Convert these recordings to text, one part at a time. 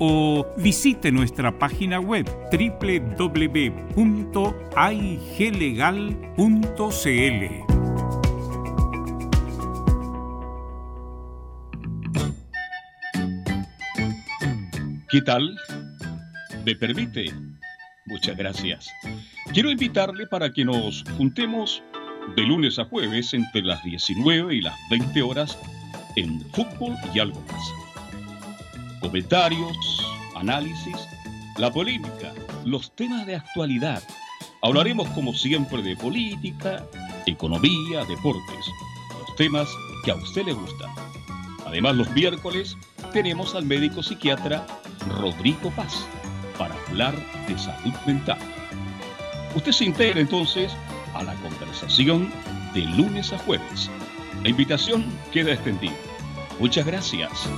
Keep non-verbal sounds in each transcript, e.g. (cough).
o visite nuestra página web www.aiglegal.cl. ¿Qué tal? ¿Me permite? Muchas gracias. Quiero invitarle para que nos juntemos de lunes a jueves entre las 19 y las 20 horas en fútbol y algo más. Comentarios, análisis, la polémica, los temas de actualidad. Hablaremos como siempre de política, economía, deportes, los temas que a usted le gustan. Además, los miércoles tenemos al médico psiquiatra Rodrigo Paz para hablar de salud mental. Usted se integra entonces a la conversación de lunes a jueves. La invitación queda extendida. Muchas gracias.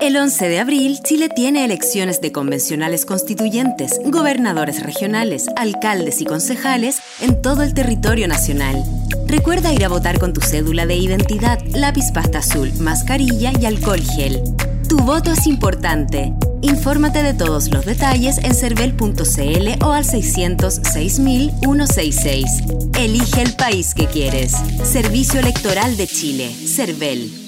El 11 de abril, Chile tiene elecciones de convencionales constituyentes, gobernadores regionales, alcaldes y concejales en todo el territorio nacional. Recuerda ir a votar con tu cédula de identidad, lápiz pasta azul, mascarilla y alcohol gel. Tu voto es importante. Infórmate de todos los detalles en cervel.cl o al 606.166. Elige el país que quieres. Servicio Electoral de Chile. Cervel.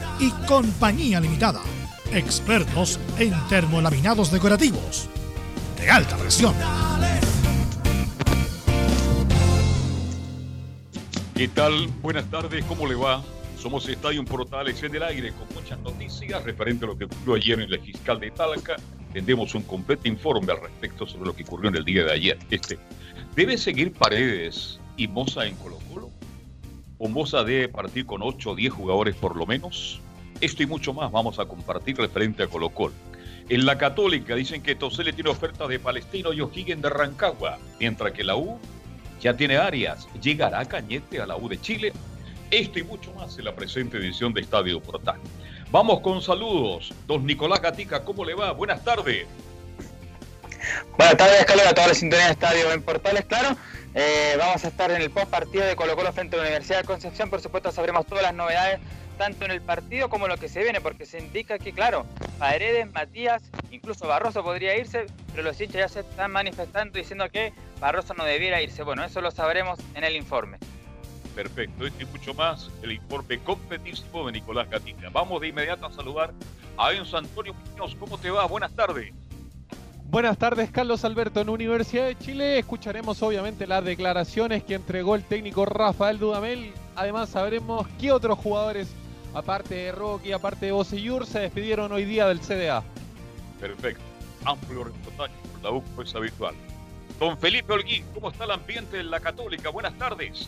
y Compañía Limitada. Expertos en termolaminados decorativos de alta presión. ¿Qué tal? Buenas tardes, ¿cómo le va? Somos Estadio Portales en el aire con muchas noticias referente a lo que ocurrió ayer en el fiscal de Talca. Tendremos un completo informe al respecto sobre lo que ocurrió en el día de ayer. Este, ¿Debe seguir Paredes y Moza en Colo Colo? ¿O Moza debe partir con 8 o 10 jugadores por lo menos? Esto y mucho más vamos a compartir referente a Colo Colo. En la Católica dicen que Tosele tiene oferta de Palestino y O'Higgins de Rancagua, mientras que la U ya tiene áreas. ¿Llegará Cañete a la U de Chile? Esto y mucho más en la presente edición de Estadio Portal. Vamos con saludos. Don Nicolás Gatica, ¿cómo le va? Buenas tardes. Buenas tardes, Carlos, a toda la sintonía de Estadio en Portales, claro. Eh, vamos a estar en el post partido de Colo Colo frente a la Universidad de Concepción. Por supuesto, sabremos todas las novedades, tanto en el partido como lo que se viene, porque se indica que, claro, Paredes, Matías, incluso Barroso podría irse, pero los hinchas ya se están manifestando diciendo que Barroso no debiera irse. Bueno, eso lo sabremos en el informe. Perfecto, esto y mucho más, el informe competitivo de Nicolás Gatica. Vamos de inmediato a saludar a Enzo Antonio Muñoz. ¿Cómo te va? Buenas tardes. Buenas tardes, Carlos Alberto. En Universidad de Chile escucharemos obviamente las declaraciones que entregó el técnico Rafael Dudamel. Además sabremos qué otros jugadores, aparte de Rocky, aparte de Bocellur, se despidieron hoy día del CDA. Perfecto, amplio reportaje por la U, pues habitual. Don Felipe Holguín, ¿cómo está el ambiente en la Católica? Buenas tardes.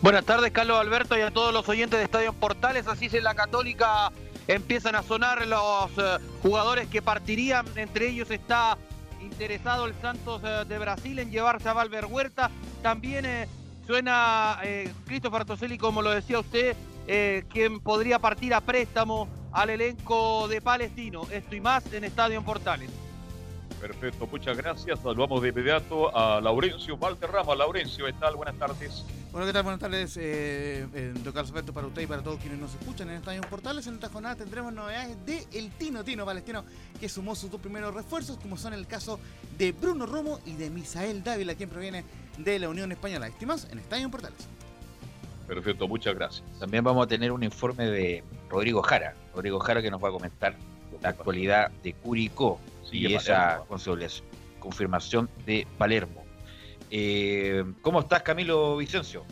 Buenas tardes, Carlos Alberto, y a todos los oyentes de Estadio Portales. Así es en la Católica. Empiezan a sonar los eh, jugadores que partirían. Entre ellos está interesado el Santos eh, de Brasil en llevarse a Valver Huerta. También eh, suena eh, Christopher Toselli, como lo decía usted, eh, quien podría partir a préstamo al elenco de Palestino. Esto y más en Estadio Portales. Perfecto, muchas gracias. Saludamos de inmediato a Laurencio Valderrama. Laurencio, ¿qué tal? Buenas tardes. Bueno, ¿qué tal? Buenas tardes, eh, eh, don Carlos Alberto, para usted y para todos quienes nos escuchan en Estadio Portales. En esta jornada tendremos novedades de El Tino Tino Palestino, que sumó sus dos primeros refuerzos, como son el caso de Bruno Romo y de Misael Dávila, quien proviene de la Unión Española. Estimas en Estadio Portales. Perfecto, muchas gracias. También vamos a tener un informe de Rodrigo Jara. Rodrigo Jara que nos va a comentar la actualidad de Curicó Sigue y esa consolidación- confirmación de Palermo. Eh, ¿Cómo estás, Camilo Vicencio?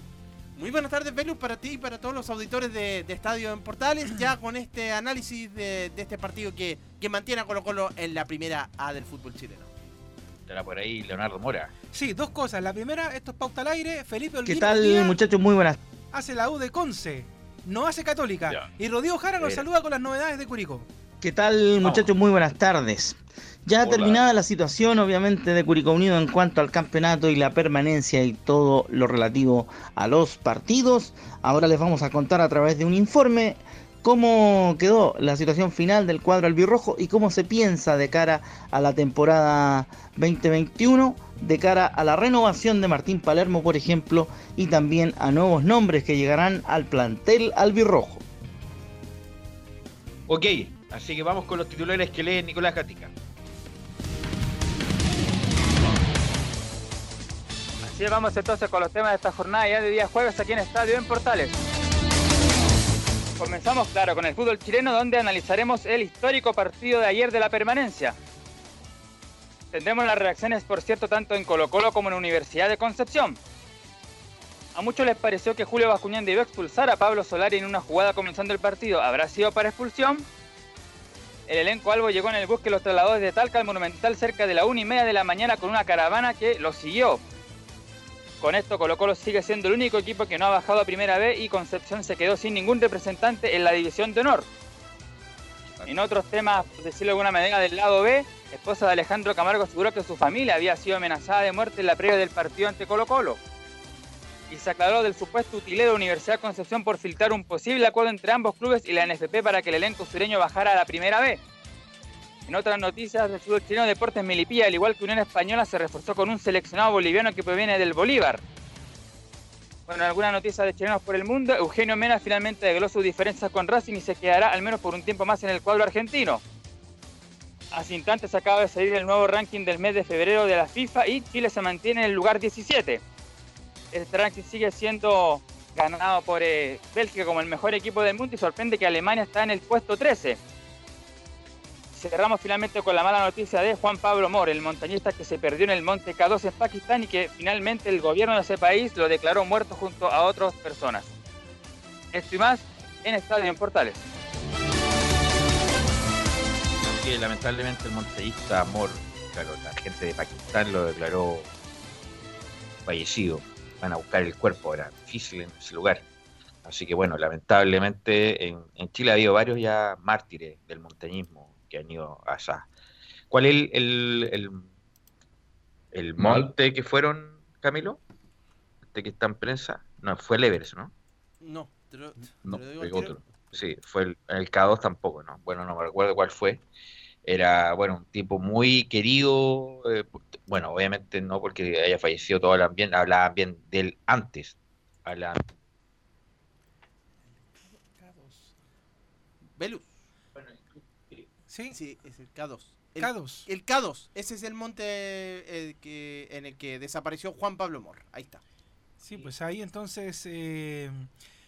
Muy buenas tardes, Velus, para ti y para todos los auditores de, de Estadio en Portales, ya (clears throat) con este análisis de, de este partido que, que mantiene a Colo Colo en la primera A del fútbol chileno. Estará por ahí Leonardo Mora. Sí, dos cosas. La primera, esto es pauta al aire. Felipe ¿Qué Holguín tal, día muchachos? Muy buenas. Hace la U de Conce, no hace Católica. Ya. Y Rodrigo Jara nos Mira. saluda con las novedades de Curicó. ¿Qué tal, muchachos? Muy buenas tardes. Ya Hola. terminada la situación, obviamente, de Curicó Unido en cuanto al campeonato y la permanencia y todo lo relativo a los partidos, ahora les vamos a contar a través de un informe cómo quedó la situación final del cuadro albirrojo y cómo se piensa de cara a la temporada 2021, de cara a la renovación de Martín Palermo, por ejemplo, y también a nuevos nombres que llegarán al plantel albirrojo. Ok, así que vamos con los titulares que lee Nicolás Gatica. Así vamos entonces con los temas de esta jornada ya de día jueves aquí en Estadio en Portales. Comenzamos, claro, con el fútbol chileno donde analizaremos el histórico partido de ayer de la permanencia. Tendremos las reacciones, por cierto, tanto en Colo Colo como en Universidad de Concepción. A muchos les pareció que Julio Bascuñán debió expulsar a Pablo Solari en una jugada comenzando el partido. ¿Habrá sido para expulsión? El elenco Albo llegó en el bus que los trasladó desde Talca al Monumental cerca de la una y media de la mañana con una caravana que lo siguió. Con esto Colo Colo sigue siendo el único equipo que no ha bajado a primera B y Concepción se quedó sin ningún representante en la división de honor. En otros temas, por decirlo de alguna manera, del lado B, esposa de Alejandro Camargo aseguró que su familia había sido amenazada de muerte en la previa del partido ante Colo Colo. y se aclaró del supuesto utilero de Universidad Concepción por filtrar un posible acuerdo entre ambos clubes y la NFP para que el elenco sureño bajara a la primera B. En otras noticias del fútbol chileno, Deportes Milipilla, al igual que Unión Española, se reforzó con un seleccionado boliviano que proviene del Bolívar. Bueno, en algunas noticias de chilenos por el mundo, Eugenio Mena finalmente degló sus diferencias con Racing y se quedará al menos por un tiempo más en el cuadro argentino. Hace instantes acaba de salir el nuevo ranking del mes de febrero de la FIFA y Chile se mantiene en el lugar 17. Este ranking sigue siendo ganado por eh, Bélgica como el mejor equipo del mundo y sorprende que Alemania está en el puesto 13. Cerramos finalmente con la mala noticia de Juan Pablo Mor, el montañista que se perdió en el monte K2 en Pakistán y que finalmente el gobierno de ese país lo declaró muerto junto a otras personas. Esto y más en Estadio en Portales. lamentablemente el montañista Amor, claro, la gente de Pakistán lo declaró fallecido. Van a buscar el cuerpo, era difícil en ese lugar. Así que bueno, lamentablemente en, en Chile ha habido varios ya mártires del montañismo que han ido allá. ¿Cuál es el, el, el, el monte que fueron, Camilo? Este que está en prensa. No, fue el Everest, ¿no? No, te lo, te No, lo digo fue al tiro. otro. Sí, fue el, el K2 tampoco, ¿no? Bueno, no me recuerdo cuál fue. Era, bueno, un tipo muy querido. eh, bueno, obviamente no porque haya fallecido, todos hablan bien, hablaban bien de él antes. Hablaban- Velus. Sí. Sí, es el K2. El, K2. El K2. Ese es el monte eh, que, en el que desapareció Juan Pablo Mor. Ahí está. Sí, pues ahí entonces, eh,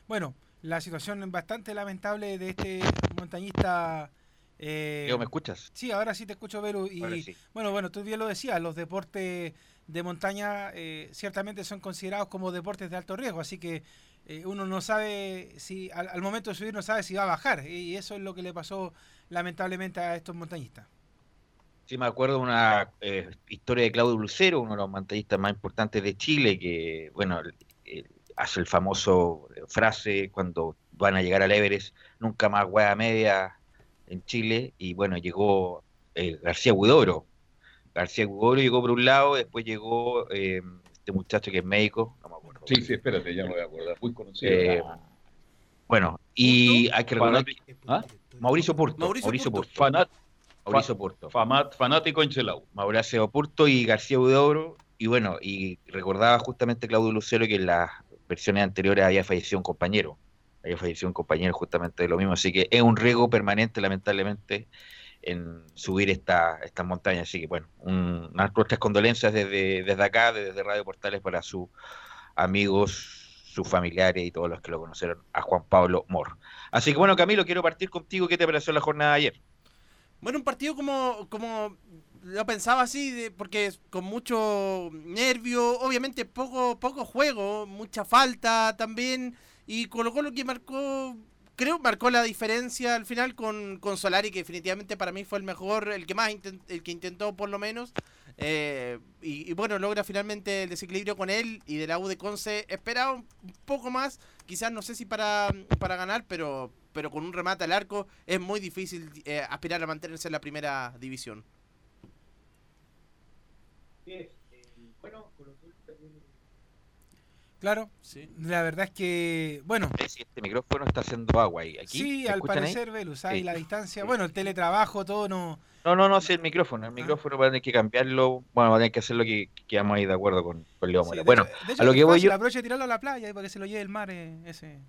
bueno, la situación bastante lamentable de este montañista. eh, ¿me escuchas? Sí, ahora sí te escucho, Vero. Y Ahora sí. bueno, bueno, tú bien lo decías, los deportes de montaña eh, ciertamente son considerados como deportes de alto riesgo, así que eh, uno no sabe si al, al momento de subir no sabe si va a bajar, y eso es lo que le pasó lamentablemente a estos montañistas. Sí, me acuerdo de una eh, historia de Claudio Lucero, uno de los montañistas más importantes de Chile, que, bueno, hace el famoso eh, frase cuando van a llegar al Everest, nunca más hueá media en Chile, y bueno, llegó eh, García Huidobro. García Huidobro llegó por un lado, después llegó eh, este muchacho que es médico, no me acuerdo. Sí, sí, espérate, ya me voy a acordar. Muy conocido. Eh, bueno, y hay que recordar ¿Ah? Mauricio Purto. Mauricio Mauricio, Purto. Purto. Fanat- Mauricio Purto. Famat- fanático en Chelau. Mauricio Purto y García Huidobro. Y bueno, y recordaba justamente Claudio Lucero que en las versiones anteriores había fallecido un compañero. Había fallecido un compañero justamente de lo mismo. Así que es un riesgo permanente, lamentablemente, en subir esta, estas montañas. Así que bueno, un- unas nuestras condolencias desde, desde acá, desde Radio Portales, para sus amigos, sus familiares y todos los que lo conocieron, a Juan Pablo Mor. Así que bueno, Camilo, quiero partir contigo. ¿Qué te pareció la jornada de ayer? Bueno, un partido como, como lo pensaba así, de- porque con mucho nervio, obviamente poco, poco juego, mucha falta también, y Colo Colo que marcó, creo, marcó la diferencia al final con, con Solari, que definitivamente para mí fue el mejor, el que más, inten- el que intentó por lo menos, eh, y, bueno, logra finalmente el desequilibrio con él y de la U de Conce, esperaba un poco más, quizás no sé si para, para ganar, pero, pero con un remate al arco es muy difícil eh, aspirar a mantenerse en la primera división. Claro, la verdad es que, bueno, este micrófono está haciendo agua ahí. Aquí, sí, ¿me al ahí? parecer, Velus, Sí. la distancia, bueno, el teletrabajo, todo no... No, no, no, sí, el micrófono. El micrófono va a tener que cambiarlo. Bueno, va a tener que hacer lo que, que vamos a ir de acuerdo con, con Leo Mora. de Bueno, de hecho a lo que voy yo. aprovecha de tirarlo a la playa ahí para que se lo lleve el mar eh, ese.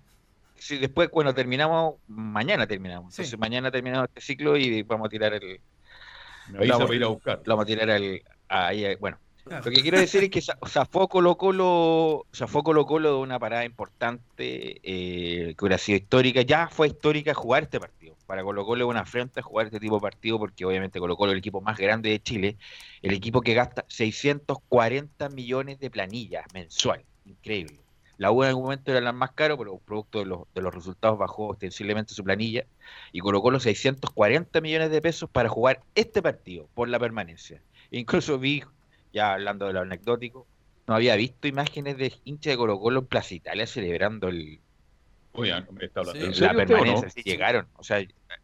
Sí, después, bueno, terminamos. Mañana terminamos. Sí. Entonces, mañana terminamos este ciclo y vamos a tirar el. Me avisa vamos, para ir a buscar. Lo vamos a tirar al. Ahí, ahí, bueno. Lo que quiero decir es que za- zafó Colo Colo, zafó Colo Colo de una parada importante eh, que hubiera sido histórica. Ya fue histórica jugar este partido. Para Colo Colo es una afrenta jugar este tipo de partido porque obviamente Colo Colo es el equipo más grande de Chile, el equipo que gasta 640 millones de planillas mensual. Increíble. La U en algún momento era la más caro, pero producto de los, de los resultados bajó ostensiblemente su planilla y colocó los 640 millones de pesos para jugar este partido por la permanencia. Incluso vi, ya hablando de lo anecdótico, no había visto imágenes de hinchas de Colo Colo en Plaza Italia celebrando el, Oigan, ¿me está hablando en La serio permanencia, no? sí llegaron. O sea,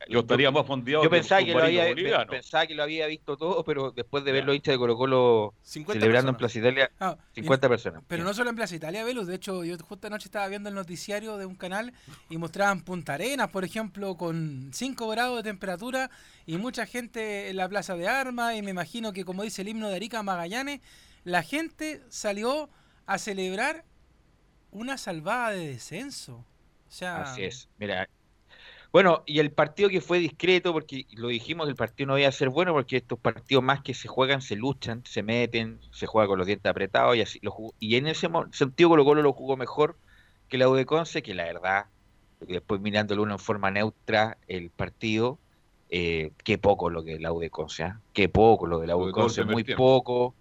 Yo estaría más fondeado Yo pensaba que, lo había, pensaba que lo había visto todo, pero después de ver los hinchas de Colo Colo 50 celebrando en. Plaza Italia, Ah, y- 50 personas. Pero no solo en Plaza Italia, Velus. De hecho, yo justo anoche estaba viendo el noticiario de un canal y mostraban Punta Arenas, por ejemplo, con 5 grados de temperatura y mucha gente en la Plaza de Armas. Y me imagino que, como dice el himno de Arica Magallanes, la gente salió a celebrar una salvada de descenso. O sea, Así es. Mira. Bueno, y el partido que fue discreto, porque lo dijimos, el partido no iba a ser bueno, porque estos partidos más que se juegan, se luchan, se meten, se juega con los dientes apretados y así lo jugó- Y en ese mo- sentido Colo Colo lo jugó mejor que la U de Conce, que la verdad, después mirándolo uno en forma neutra, el partido, eh, qué poco lo que la U de Conce, ¿ah? qué poco lo de la U de Conce, muy tiempo. poco.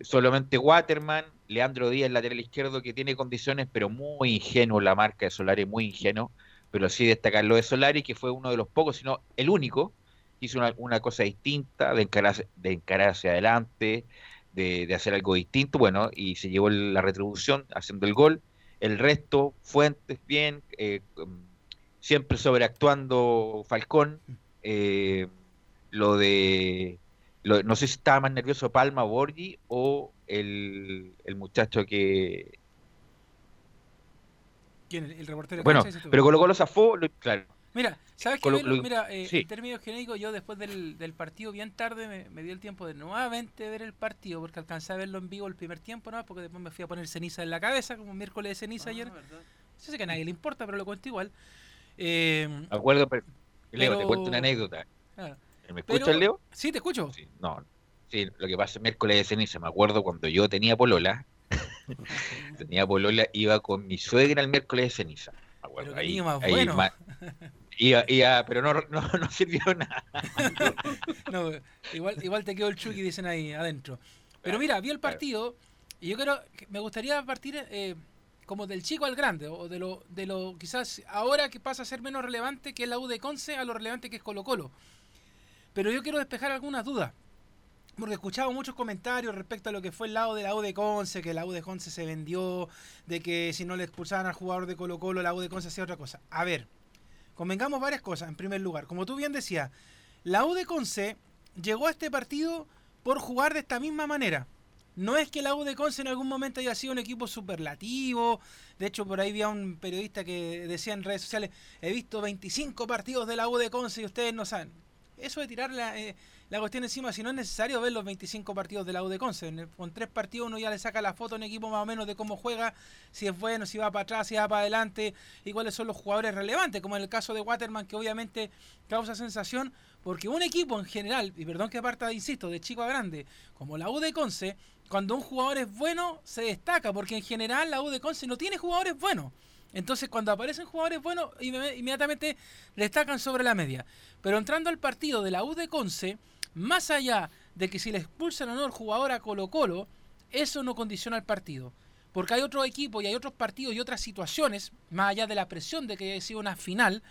Solamente Waterman, Leandro Díaz, lateral izquierdo, que tiene condiciones, pero muy ingenuo la marca de Solari, muy ingenuo. Pero sí destacar lo de Solari, que fue uno de los pocos, sino el único, que hizo una, una cosa distinta, de encararse, de encarar hacia adelante, de, de hacer algo distinto, bueno, y se llevó la retribución haciendo el gol. El resto, Fuentes bien, eh, um, siempre sobreactuando Falcón. eh, lo de. no sé si estaba más nervioso Palma Borgi o el, el muchacho que. ¿quién? El, el reportero de Bueno, pero Colo Colo zafó, lo- claro. Mira, ¿sabes qué? Mira, eh, sí. en términos genéricos, yo después del, del partido, bien tarde, me, me dio el tiempo de nuevamente ver el partido, porque alcancé a verlo en vivo el primer tiempo, ¿no? Porque después me fui a poner ceniza en la cabeza, como un miércoles de Ah, ceniza ayer. Yo sé que a nadie le importa, pero lo cuento igual. Eh, Me acuerdo, pero- Leo, te pero- cuento una anécdota. ah, ¿Me pero- escuchas, Leo? Sí, te escucho. No, sí, lo que pasa es miércoles de ceniza. Me acuerdo cuando yo tenía polola, (laughs) tenía polola, iba con mi suegra el miércoles de ceniza. Me acuerdo, Pero ahí- más ahí bueno. iba- iba, pero no, no, (laughs) no sirvió nada. (laughs) No, igual, igual te quedó el Chucky, dicen ahí adentro. Pero mira, vi el partido y yo creo que me gustaría partir eh, como del chico al grande, o de lo, de lo quizás ahora que pasa a ser menos relevante que es la U de Conce a lo relevante que es Colo Colo. Pero yo quiero despejar algunas dudas. Porque he escuchado muchos comentarios respecto a lo que fue el lado de la U Conce, que la U de Conce se vendió, de que si no le expulsaban al jugador de Colo Colo, la U de Conce hacía otra cosa. A ver, convengamos varias cosas. En primer lugar, como tú bien decías, la U Conce llegó a este partido por jugar de esta misma manera. No es que la U de Conce en algún momento haya sido un equipo superlativo. De hecho, por ahí había un periodista que decía en redes sociales, he visto 25 partidos de la U y ustedes no saben. Eso de tirar la, eh, la cuestión encima, si no es necesario ver los 25 partidos de la U de Conce. Con tres partidos uno ya le saca la foto a un equipo más o menos de cómo juega, si es bueno, si va para atrás, si va para adelante, y cuáles son los jugadores relevantes, como en el caso de Waterman, que obviamente causa sensación, porque un equipo en general, y perdón que parta, insisto, de chico a grande, como la U de Conce, cuando un jugador es bueno, se destaca, porque en general la U de Conce no tiene jugadores buenos. Entonces, cuando aparecen jugadores buenos, inme- inmediatamente destacan sobre la media. Pero entrando al partido de la U de Conce, más allá de que si le expulsan o no el jugador a Colo Colo, eso no condiciona el partido. Porque hay otros equipos y hay otros partidos y otras situaciones, más allá de la presión de que haya sido una final,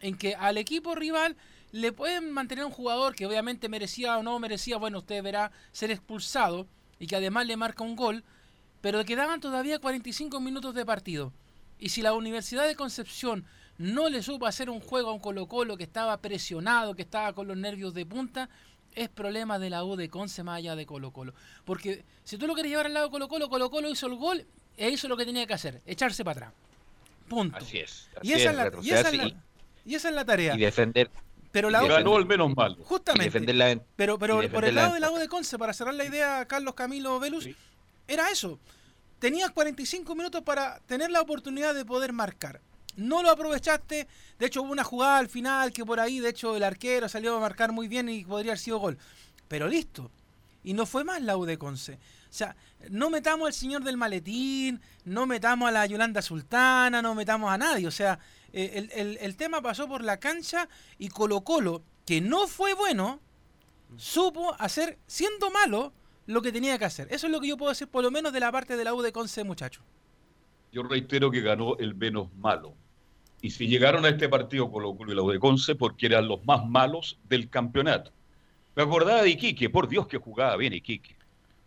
en que al equipo rival le pueden mantener un jugador que obviamente merecía o no merecía, bueno, usted verá, ser expulsado y que además le marca un gol, pero quedaban todavía 45 minutos de partido. Y si la Universidad de Concepción no le supo hacer un juego a un Colo Colo que estaba presionado, que estaba con los nervios de punta, es problema de la U de Conce más allá de Colo Colo. Porque si tú lo quieres llevar al lado de Colo Colo, Colo Colo hizo el gol e hizo lo que tenía que hacer, echarse para atrás. Punto. Así es. Y esa, es la, y, retrocederse esa es la, y esa es la tarea. y defender. Pero y la Ganó el menos malo. y Justamente. defender la ven- Pero, pero por el la lado de la U de Conce, para cerrar la idea, Carlos Camilo Velus, era eso. Tenías 45 minutos para tener la oportunidad de poder marcar. No lo aprovechaste. De hecho, hubo una jugada al final que por ahí, de hecho, el arquero salió a marcar muy bien y podría haber sido gol. Pero listo. Y no fue más la U de Conce. O sea, no metamos al señor del maletín, no metamos a la Yolanda Sultana, no metamos a nadie. O sea, eh, el, el- tema pasó por la cancha y Colo Colo, que no fue bueno, supo hacer, siendo malo, lo que tenía que hacer. Eso es lo que yo puedo decir, por lo menos de la parte de la U de Conce, muchacho. Yo reitero que ganó el menos malo. Y si llegaron a este partido Colo Colo y la U de Conce porque eran los más malos del campeonato. Me acordaba de Iquique, por Dios que jugaba bien Iquique.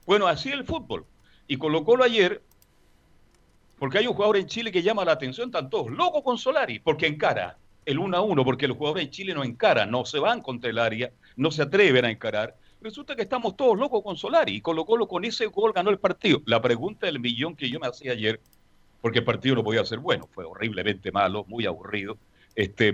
Bueno, así el fútbol. Y Colo Colo ayer Porque hay un jugador en Chile que llama la atención, están todos locos con Solari, porque encara el 1 a 1, porque los jugadores en Chile no encaran, no se van contra el área, no se atreven a encarar. Resulta que estamos todos locos con Solari y Colo Colo con ese gol ganó el partido. La pregunta del millón que yo me hacía ayer, porque el partido no podía ser bueno, fue horriblemente malo, muy aburrido. Este,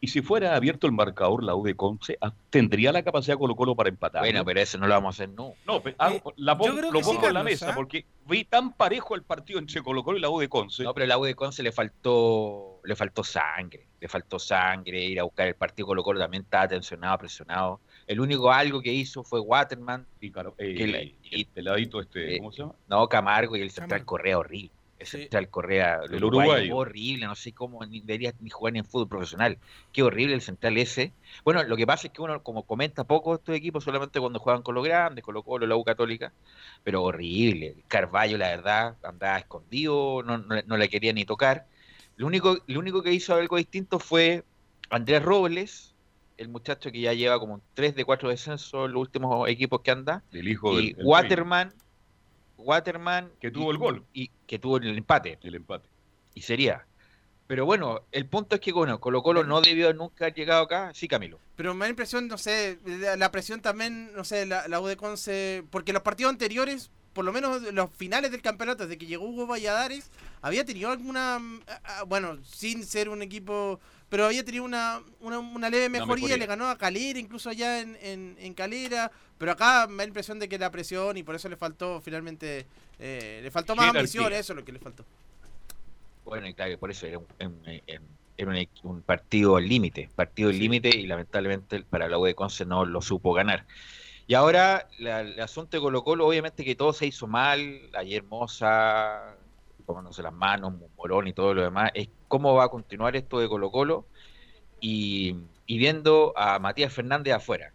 y si fuera abierto el marcador, la U de Conce ah, tendría la capacidad Colo Colo para empatar. Bueno, ¿no? pero eso no lo vamos a hacer, no. No, ah, la yo creo lo sí, pongo en la mesa ¿ah? porque vi tan parejo el partido entre Colo Colo y la U de Conce. No, pero la U de Conce le faltó, le faltó sangre, le faltó sangre, ir a buscar el partido Colo Colo también estaba tensionado, presionado. El único algo que hizo fue Waterman. Y claro, eh, que le- el peladito este, eh, ¿cómo se llama? No, Camargo y el central Correa horrible. Central Correa, el uruguayo. horrible, no sé cómo ni debería ni jugar ni en fútbol profesional. Qué horrible el central ese. Bueno, lo que pasa es que uno, como comenta poco estos equipos, solamente cuando juegan con los grandes, Colo Colo, la U Católica, pero horrible. Carballo, la verdad, andaba escondido, no, no, no le quería ni tocar. Lo único, lo único que hizo algo distinto fue Andrés Robles, el muchacho que ya lleva como un 3 de 4 descensos en los últimos equipos que anda. El hijo y del- Waterman, Waterman Que tuvo el gol. y que tuvo el empate. El empate. Y sería. Pero bueno, el punto es que bueno, Colo Colo no debió nunca haber llegado acá. Sí, Camilo. Pero me da la impresión, no sé, la, presión también, no sé, la, la U de Conce, porque los partidos anteriores, por lo menos los finales del campeonato, desde que llegó Hugo Valladares, había tenido alguna, ah, ah, bueno, sin ser un equipo, pero había tenido una, una, una leve mejoría, mejoría. le ganó a Calera, incluso allá en, en, en Calera, pero acá me da la impresión de que la presión y por eso le faltó finalmente, eh, le faltó más Jerarquía. ambición, eso es lo que le faltó. Bueno, y claro, por eso era un, un- un- era un, un partido al límite, partido al límite y lamentablemente para la U de Conce no lo supo ganar. Y ahora la- el asunto de Colo Colo, obviamente que todo se hizo mal, ayer Moza, tomándose las manos, Morón y todo lo demás, es cómo va a continuar esto de Colo Colo y, viendo a Matías Fernández afuera,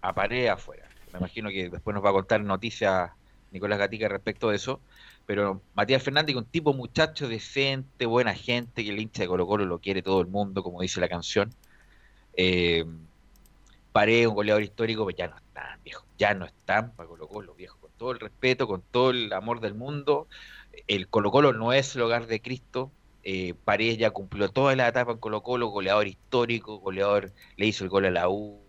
a Paredes afuera. Me imagino que después nos va a contar noticias Nicolás Gatica respecto de eso. Pero Matías Fernández, un tipo muchacho decente, buena gente, que el hincha de Colo Colo lo quiere todo el mundo, como dice la canción. Eh, un goleador histórico, pues ya no están, viejo. Ya no están para Colo Colo, viejo. Con todo el respeto, con todo el amor del mundo. El Colo Colo no es el hogar de Cristo. Eh, Paredes ya cumplió toda la etapa en Colo Colo, goleador histórico, goleador, le hizo el gol a la U.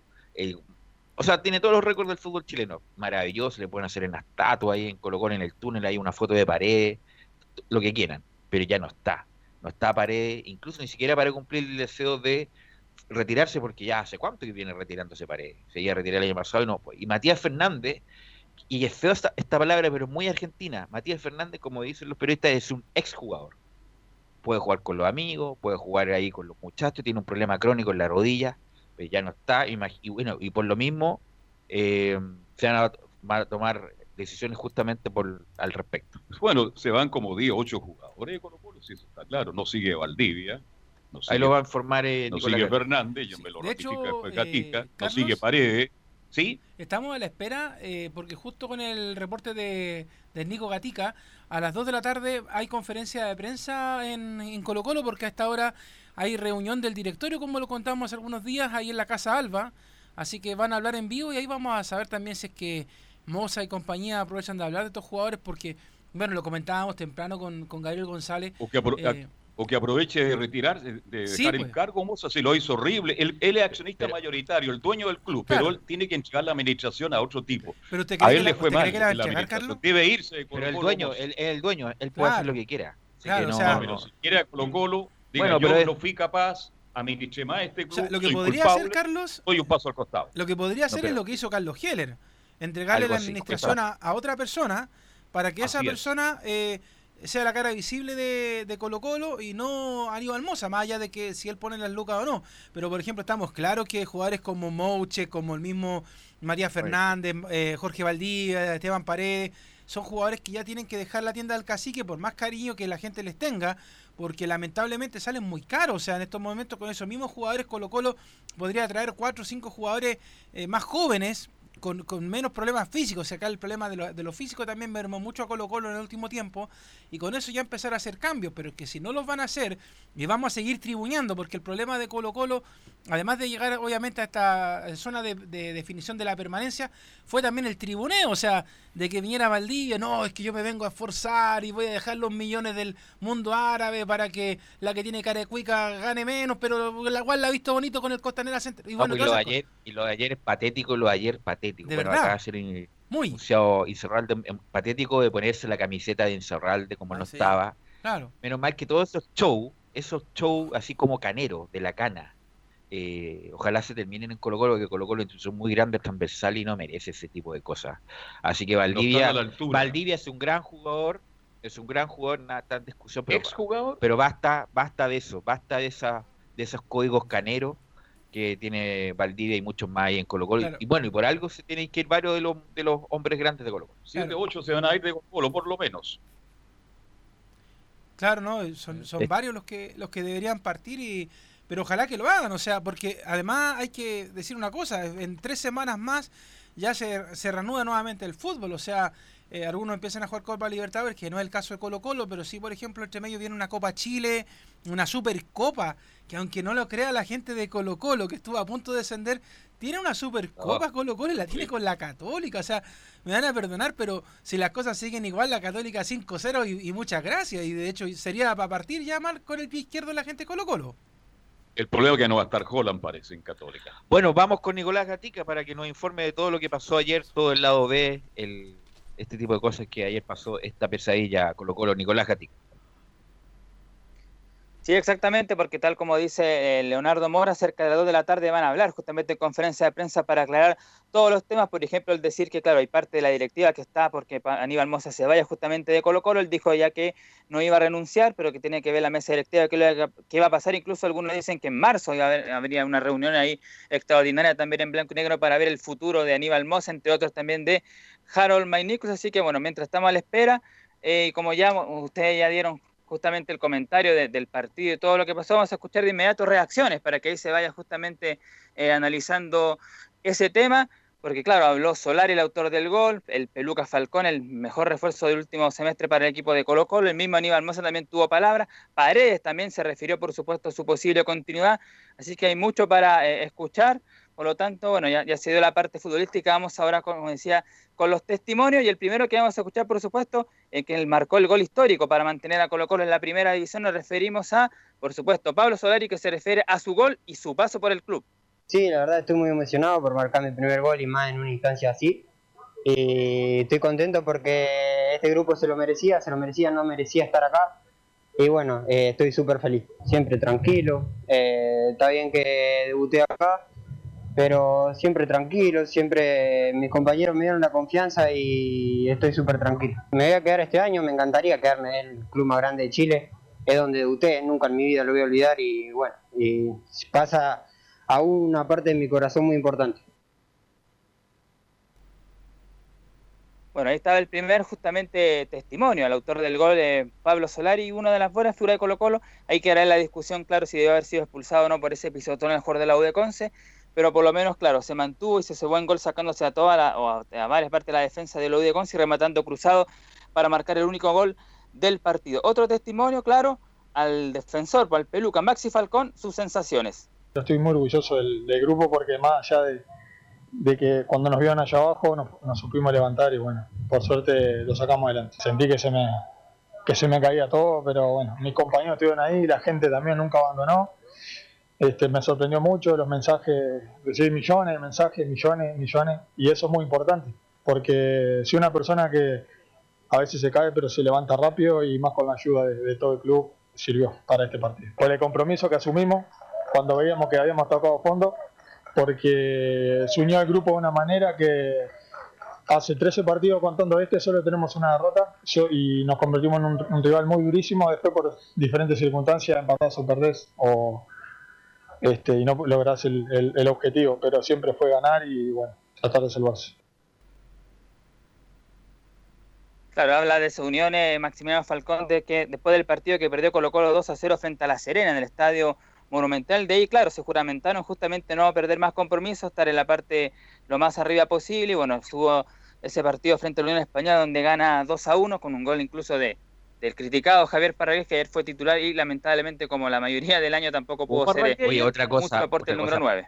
o sea, tiene todos los récords del fútbol chileno. Maravilloso, le pueden hacer una estatua ahí en Colo Colo, en el túnel, hay una foto de pared, lo que quieran, pero ya no está. No está pared, incluso ni siquiera para cumplir el deseo de retirarse, porque ya hace cuánto que viene retirándose pared. Se iba a retirar el año pasado y no fue. Y Matías Fernández, y es feo esta, esta palabra, pero es muy argentina. Matías Fernández, como dicen los periodistas, es un exjugador. Puede jugar con los amigos, puede jugar ahí con los muchachos, tiene un problema crónico en la rodilla, pero ya no está. Y bueno, y por lo mismo eh, se van a, van a tomar decisiones justamente por al respecto. Bueno, se van como 10, 8 jugadores de Colo Colo, sí, eso está claro. No sigue Valdivia. No Ahí lo va a informar eh, No Nicolás sigue. Fernández, yo me lo De ratifica hecho, después eh, Gatica. No sigue Paredes. ¿Sí? Estamos a la espera, eh, porque justo con el reporte de, de Nico Gatica, a las 2 de la tarde hay conferencia de prensa en, en Colo Colo, porque a esta hora hay reunión del directorio, como lo contamos hace algunos días, ahí en la Casa Alba. Así que van a hablar en vivo y ahí vamos a saber también si es que Moza y compañía aprovechan de hablar de estos jugadores, porque, bueno, lo comentábamos temprano con, con Gabriel González. O que, apro- eh, o que aproveche de retirarse, de Sí, dejar pues. el cargo, Moza, si lo hizo horrible. Él, él es accionista mayoritario, el dueño del club, Claro. pero él tiene que entregar la administración a otro tipo. ¿Pero usted a él que le fue mal que la entregar? Debe irse de Pero el dueño, él es el dueño, él puede Claro. hacer lo que quiera. Así Claro, que o no- sea, Pero no- si quiere a Colo Colo, diga, Bueno, yo pero es- no fui capaz, administré más este O club, sea, lo que soy podría culpable, hacer, Carlos, doy un paso al costado. Lo que podría hacer pero- es lo que hizo Carlos Heller, entregarle la así, administración a, a otra persona para que esa Así persona eh, sea la cara visible de, de Colo Colo y no Aníbal Moza, más allá de que si él pone las lucas o no. Pero por ejemplo estamos claros que jugadores como Mouche, como el mismo Matías Fernández, eh, Jorge Valdivia, Esteban Paredes, son jugadores que ya tienen que dejar la tienda del cacique por más cariño que la gente les tenga, porque lamentablemente salen muy caros. O sea, en estos momentos con esos mismos jugadores Colo Colo podría traer cuatro o cinco jugadores eh, más jóvenes con, con menos problemas físicos. O sea, acá el problema de lo, de lo físico también mermó mucho a Colo Colo en el último tiempo y con eso ya empezar a hacer cambios, pero es que si no los van a hacer y vamos a seguir tribuñando, porque el problema de Colo Colo, además de llegar obviamente a esta zona de, de definición de la permanencia, fue también el tribuneo, o sea, de que viniera Valdivia, no, es que yo me vengo a esforzar y voy a dejar los millones del mundo árabe para que la que tiene Carecuica gane menos, pero la cual la ha visto bonito con el Costanera Center. Y No, bueno, pues, y lo de ayer, y lo de ayer es patético, lo de ayer patético. ¿De bueno, verdad? acaba de ser in- Muy. anunciado Incerralde, em, patético de ponerse la camiseta de Incerralde como no sí. estaba. Claro. Menos mal que todos esos shows, esos shows así como canero, de la cana, eh, ojalá se terminen en Colo Colo, porque Colo Colo institución muy grande, transversal y no merece ese tipo de cosas. Así que No Valdivia. Valdivia es un gran jugador, es un gran jugador, nada tan discusión, pero, ¿Exjugador? pero basta, basta de eso, basta de esa, de esos códigos caneros que tiene Valdivia y muchos más ahí en Colo Colo. Claro. Y bueno, y por algo se tienen que ir varios de los, de los hombres grandes de Colo Colo. Siete, ocho se van a ir de Colo, por lo menos. Claro, no, son, son Es- varios los que los que deberían partir y pero ojalá que lo hagan, o sea, porque además hay que decir una cosa, en tres semanas más ya se, se reanuda nuevamente el fútbol, o sea, eh, algunos empiezan a jugar Copa Libertadores, que no es el caso de Colo Colo, pero sí, por ejemplo, entre medio viene una Copa Chile, una Supercopa, que aunque no lo crea la gente de Colo Colo, que estuvo a punto de descender, tiene una Supercopa Colo Colo y la tiene con la Católica, o sea, me van a perdonar, pero si las cosas siguen igual, la Católica 5-0 y, y muchas gracias, y de hecho sería para partir ya mal con el pie izquierdo la gente de Colo Colo. El problema es que no va a estar Holland, parece, en Católica. Bueno, vamos con Nicolás Gatica para que nos informe de todo lo que pasó ayer, todo el lado B, el, este tipo de cosas que ayer pasó, esta pesadilla Colo Colo. Nicolás Gatica. Sí, exactamente, porque tal como dice eh, Leonardo Mora, cerca de las 2 de la tarde van a hablar justamente en conferencia de prensa para aclarar todos los temas, por ejemplo, el decir que, claro, hay parte de la directiva que está porque Aníbal Mosa se vaya justamente de Colo Colo, él dijo ya que no iba a renunciar, pero que tiene que ver la mesa directiva, que iba a pasar, incluso algunos dicen que en marzo iba a haber, habría una reunión ahí extraordinaria también en blanco y negro para ver el futuro de Aníbal Mosa, entre otros también de Harold Maynicus, así que bueno, mientras estamos a la espera, eh, como ya ustedes ya dieron justamente el comentario de- del partido y todo lo que pasó, vamos a escuchar de inmediato reacciones para que ahí se vaya justamente eh, analizando ese tema, porque claro, habló Solari, el autor del gol, el Peluca Falcón, el mejor refuerzo del último semestre para el equipo de Colo Colo, el mismo Aníbal Mosa también tuvo palabra, Paredes también se refirió por supuesto a su posible continuidad, así que hay mucho para eh, escuchar, por lo tanto, bueno, ya, ya se dio la parte futbolística, vamos ahora, como decía, con los testimonios y el primero que vamos a escuchar, por supuesto, eh, que él marcó el gol histórico para mantener a Colo Colo en la primera división, nos referimos a, por supuesto, Pablo Solari, que se refiere a su gol y su paso por el club. Sí, la verdad estoy muy emocionado por marcar mi primer gol y más en una instancia así. Y estoy contento porque este grupo se lo merecía, se lo merecía, no merecía estar acá. Y bueno, eh, estoy súper feliz, siempre tranquilo. Eh, está bien que debuté acá, pero siempre tranquilo, siempre mis compañeros me dieron la confianza y estoy súper tranquilo. Me voy a quedar este año, me encantaría quedarme en el club más grande de Chile, es donde debuté, nunca en mi vida lo voy a olvidar y bueno, y pasa a una parte de mi corazón muy importante. Bueno, ahí estaba el primer justamente testimonio al autor del gol, eh, Pablo Solari, una de las buenas figuras de Colo Colo. Hay que hará la discusión, claro, si debe haber sido expulsado o no por ese pisotón el jugador de la U de Conce, pero por lo menos, claro, se mantuvo y se hizo buen gol sacándose a toda la, o a, varias partes de la defensa de U de y rematando cruzado para marcar el único gol del partido. Otro testimonio, claro, al defensor, al Peluca, Maxi Falcón, sus sensaciones. Yo estoy muy orgulloso del, del grupo porque más allá de, de que cuando nos vieron allá abajo nos, nos supimos levantar y bueno, por suerte lo sacamos adelante. Sentí que se me, que se me caía todo, pero bueno, mis compañeros estuvieron ahí, la gente también nunca abandonó. Este, me sorprendió mucho los mensajes, recibí millones de mensajes, millones, millones, y eso es muy importante, porque si una persona que a veces se cae pero se levanta rápido y más con la ayuda de, todo el club, sirvió para este partido. Por el compromiso que asumimos cuando veíamos que habíamos tocado fondo, porque se unió al grupo de una manera que hace 13 partidos contando este, solo tenemos una derrota yo- y nos convertimos en un, rival muy durísimo, después por diferentes circunstancias empatás o perdés o, este, y no lográs el, el- objetivo, pero siempre fue ganar y bueno, tratar de salvarse. Claro, habla de su unión eh, Maximiliano Falcón de que después del partido que perdió Colo Colo 2 a 0 frente a La Serena en el estadio Monumental. De ahí, claro, se juramentaron justamente no perder más compromisos, estar en la parte lo más arriba posible. Y bueno, estuvo ese partido frente a la Unión Española donde gana 2 a 1 con un gol incluso de del criticado Javier Parragués, que ayer fue titular y lamentablemente como la mayoría del año tampoco pudo ser eh, Oye, otra cosa. mucho aporte otra el número cosa. 9.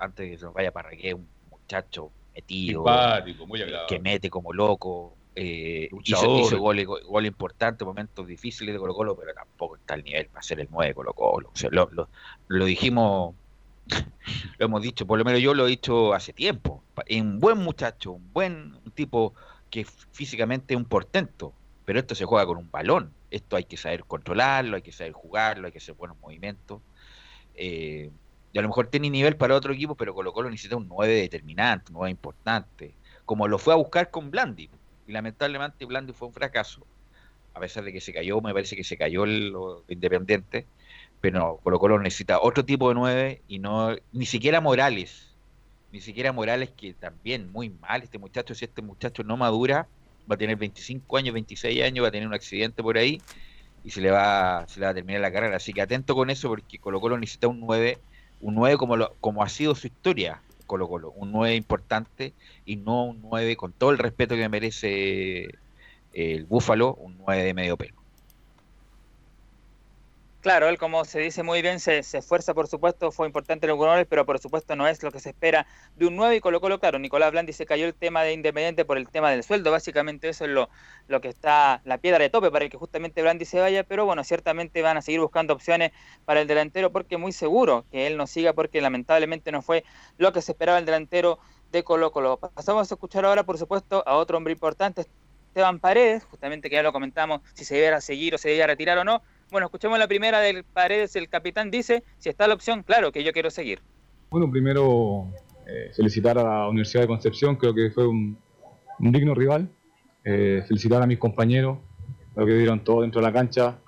Antes de que se nos vaya Parragués, un muchacho metido, Simpático, muy agradable. que mete como loco. Eh, hizo, goles gol importantes, momentos difíciles de Colo Colo, pero tampoco está al nivel para ser el 9 de Colo Colo. O sea, lo, lo- lo dijimos, (laughs) lo hemos dicho, por lo menos yo lo he dicho hace tiempo. Un buen muchacho, un buen tipo que físicamente es un portento, pero esto se juega con un balón. Esto hay que saber controlarlo, hay que saber jugarlo, hay que hacer buenos movimientos. Eh, y a lo mejor tiene nivel para otro equipo, pero Colo Colo necesita un 9 determinante, un 9 importante, como lo fue a buscar con Blandi. Y lamentablemente Blandi fue un fracaso, a pesar de que se cayó, me parece que se cayó el, Independiente, pero no, Colo Colo necesita otro tipo de 9 y no, ni siquiera Morales, ni siquiera Morales que también muy mal este muchacho, si este muchacho no madura, va a tener 25 años, 26 años, va a tener un accidente por ahí y se le va, se le va a terminar la carrera. Así que atento con eso porque Colo Colo necesita un 9, un 9 como, lo, como ha sido su historia Colo Colo, un 9 importante y no un 9 con todo el respeto que merece el Búfalo, un 9 de medio pelo. Claro, él como se dice muy bien, se, esfuerza por supuesto, fue importante en los goles, pero por supuesto no es lo que se espera de un 9 y Colo Colo, claro, Nicolás Blandi se cayó el tema de Independiente por el tema del sueldo, básicamente eso es lo, lo que está la piedra de tope para que justamente Blandi se vaya, pero bueno, ciertamente van a seguir buscando opciones para el delantero porque muy seguro que él no siga porque lamentablemente no fue lo que se esperaba el delantero de Colo Colo. Pasamos a escuchar ahora, por supuesto, a otro hombre importante, Esteban Paredes, justamente que ya lo comentamos, si se debiera seguir o se debiera retirar o no. Bueno, escuchemos la primera del Paredes, el capitán dice, si está la opción, claro que yo quiero seguir. Bueno, primero eh, felicitar a la Universidad de Concepción, creo que fue un, digno rival. Eh, felicitar a mis compañeros, creo que dieron todo dentro de la cancha,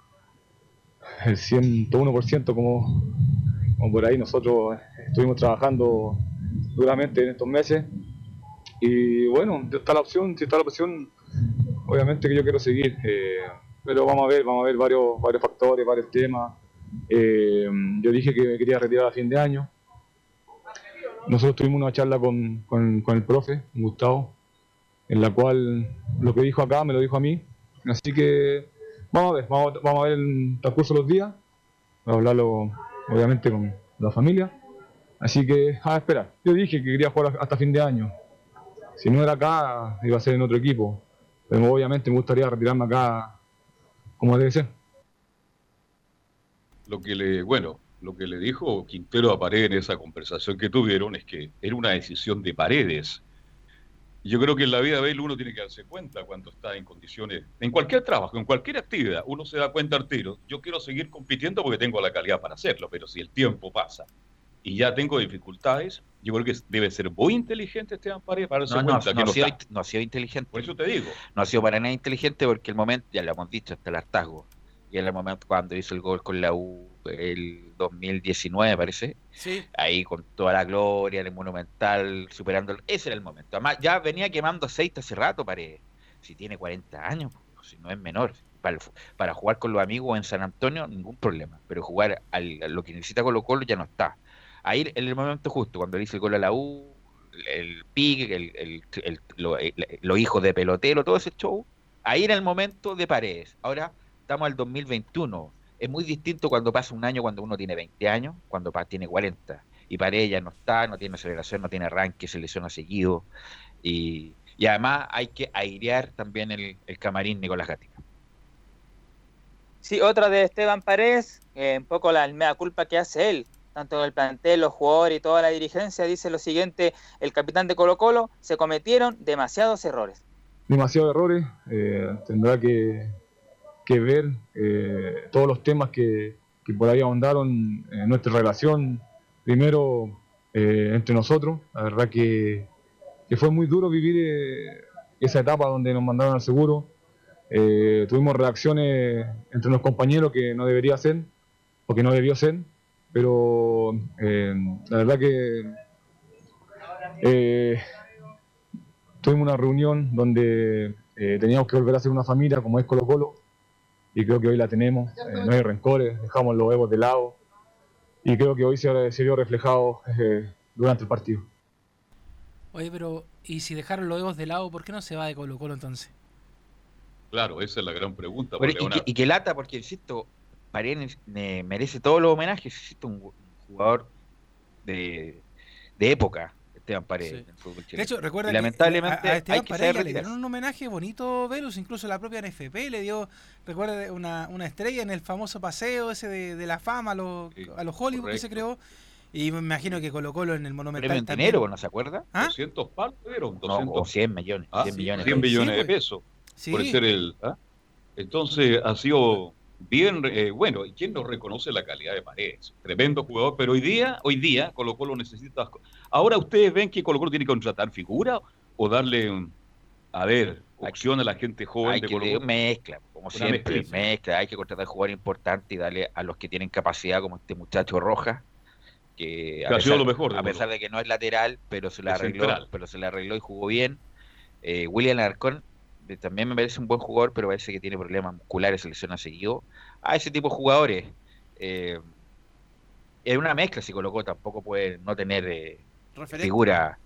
el 101% como, como por ahí nosotros estuvimos trabajando duramente en estos meses. Y bueno, está la opción, si está la opción, obviamente que yo quiero seguir. eh, pero vamos a ver, vamos a ver varios, varios factores, varios temas. Eh, yo dije que me quería retirar a fin de año. Nosotros tuvimos una charla con, con- con el profe, Gustavo, en la cual lo que dijo acá me lo dijo a mí. Así que vamos a ver, vamos, a- ver el transcurso de los días. Vamos a hablarlo, obviamente, con la familia. Así que a esperar. Yo dije que quería jugar hasta fin de año. Si no era acá, iba a ser en otro equipo. Pero obviamente me gustaría retirarme acá como debe ser. Lo que le, bueno, lo que le dijo Quintero a Paredes en esa conversación que tuvieron es que era una decisión de Paredes. Yo creo que en la vida de él uno tiene que darse cuenta cuando está en condiciones, en cualquier trabajo, en cualquier actividad, uno se da cuenta al tiro. Yo quiero seguir compitiendo porque tengo la calidad para hacerlo, pero si el tiempo pasa y ya tengo dificultades, yo creo que debe ser muy inteligente Esteban Paredes para darse No, no, cuenta no que ha no sido, está. int- no ha sido inteligente. Por eso te digo. No ha sido para nada inteligente porque el momento, ya lo hemos dicho, hasta el hartazgo. Y en el momento cuando hizo el gol con la U el 2019, parece. Sí. Ahí con toda la gloria, el Monumental, superando. el- Ese era el momento. Además, ya venía quemando aceite hace rato, Paredes. Si tiene 40 años, pues, si no es menor. Para, para jugar con los amigos en San Antonio, ningún problema. Pero jugar al- a lo que necesita Colo Colo ya no está. Ahí en el momento justo, cuando le hizo el gol a la U, el pique, el, el- el- lo- los hijos de pelotero, todo ese show, ahí era el momento de Paredes. Ahora estamos al 2021. Es muy distinto cuando pasa un año cuando uno tiene 20 años, cuando tiene 40. Y Paredes ya no está, no tiene aceleración, no tiene arranque, se lesiona seguido. Y, y además hay que airear también el, el camarín Nicolás Gatica. Sí, otra de Esteban Paredes, eh, un poco la mea culpa que hace él, tanto el plantel, los jugadores y toda la dirigencia, dice lo siguiente, el capitán de Colo Colo, se cometieron demasiados errores. demasiados errores, eh, tendrá que, ver eh, todos los temas que, por ahí ahondaron en nuestra relación, primero eh, entre nosotros, la verdad que, fue muy duro vivir esa etapa donde nos mandaron al seguro, tuvimos reacciones entre los compañeros que no debería ser, o que no debió ser, pero eh, la verdad que eh, tuvimos una reunión donde eh, teníamos que volver a ser una familia como es Colo Colo y creo que hoy la tenemos, eh, no hay rencores, dejamos los egos de lado y creo que hoy se, se vio reflejado eh, durante el partido. Oye, pero ¿y si dejaron los egos de lado, por qué no se va de Colo Colo entonces? Claro, esa es la gran pregunta. Pero, que, y que lata, porque insisto, Paredes eh, merece todos los homenajes. Insisto, un, jugador de, de época, Esteban Paredes. en el fútbol De chileno. hecho, recuerda que lamentablemente a, a Esteban hay que Paredes le dieron un homenaje bonito, Velus, incluso la propia NFP le dio, recuerda, una, una estrella en el famoso paseo ese de, de la fama a los, a los Hollywood que se creó. Y me imagino que Colo Colo en el Monumental Premio en también. dinero, ¿no se acuerda? ¿Ah? 200 palos fueron, No, 200. o 100 millones. Ah, 100 millones. 100 millones Sí, de pesos. Sí. Por ser el. ¿ah? Entonces ha sido bien, eh, bueno, ¿y quién nos reconoce la calidad de Paredes? Tremendo jugador, pero hoy día, hoy día Colo Colo necesita. Ahora ustedes ven que Colo Colo tiene que contratar figura o darle, a ver, opción a la gente joven Hay de que Colo Colo. mezcla, como siempre, mezcla. mezcla. Hay que contratar jugadores importantes y darle a los que tienen capacidad, como este muchacho Rojas, que Que ha sido lo mejor de a pesar de que no es lateral, pero se la arregló, central. pero se la arregló y jugó bien. Eh, William Alarcón también me parece un buen jugador, pero parece que tiene problemas musculares, se lesiona seguido. A ese tipo de jugadores. Eh, es una mezcla, si colocó, tampoco puede no tener eh, Referente. figura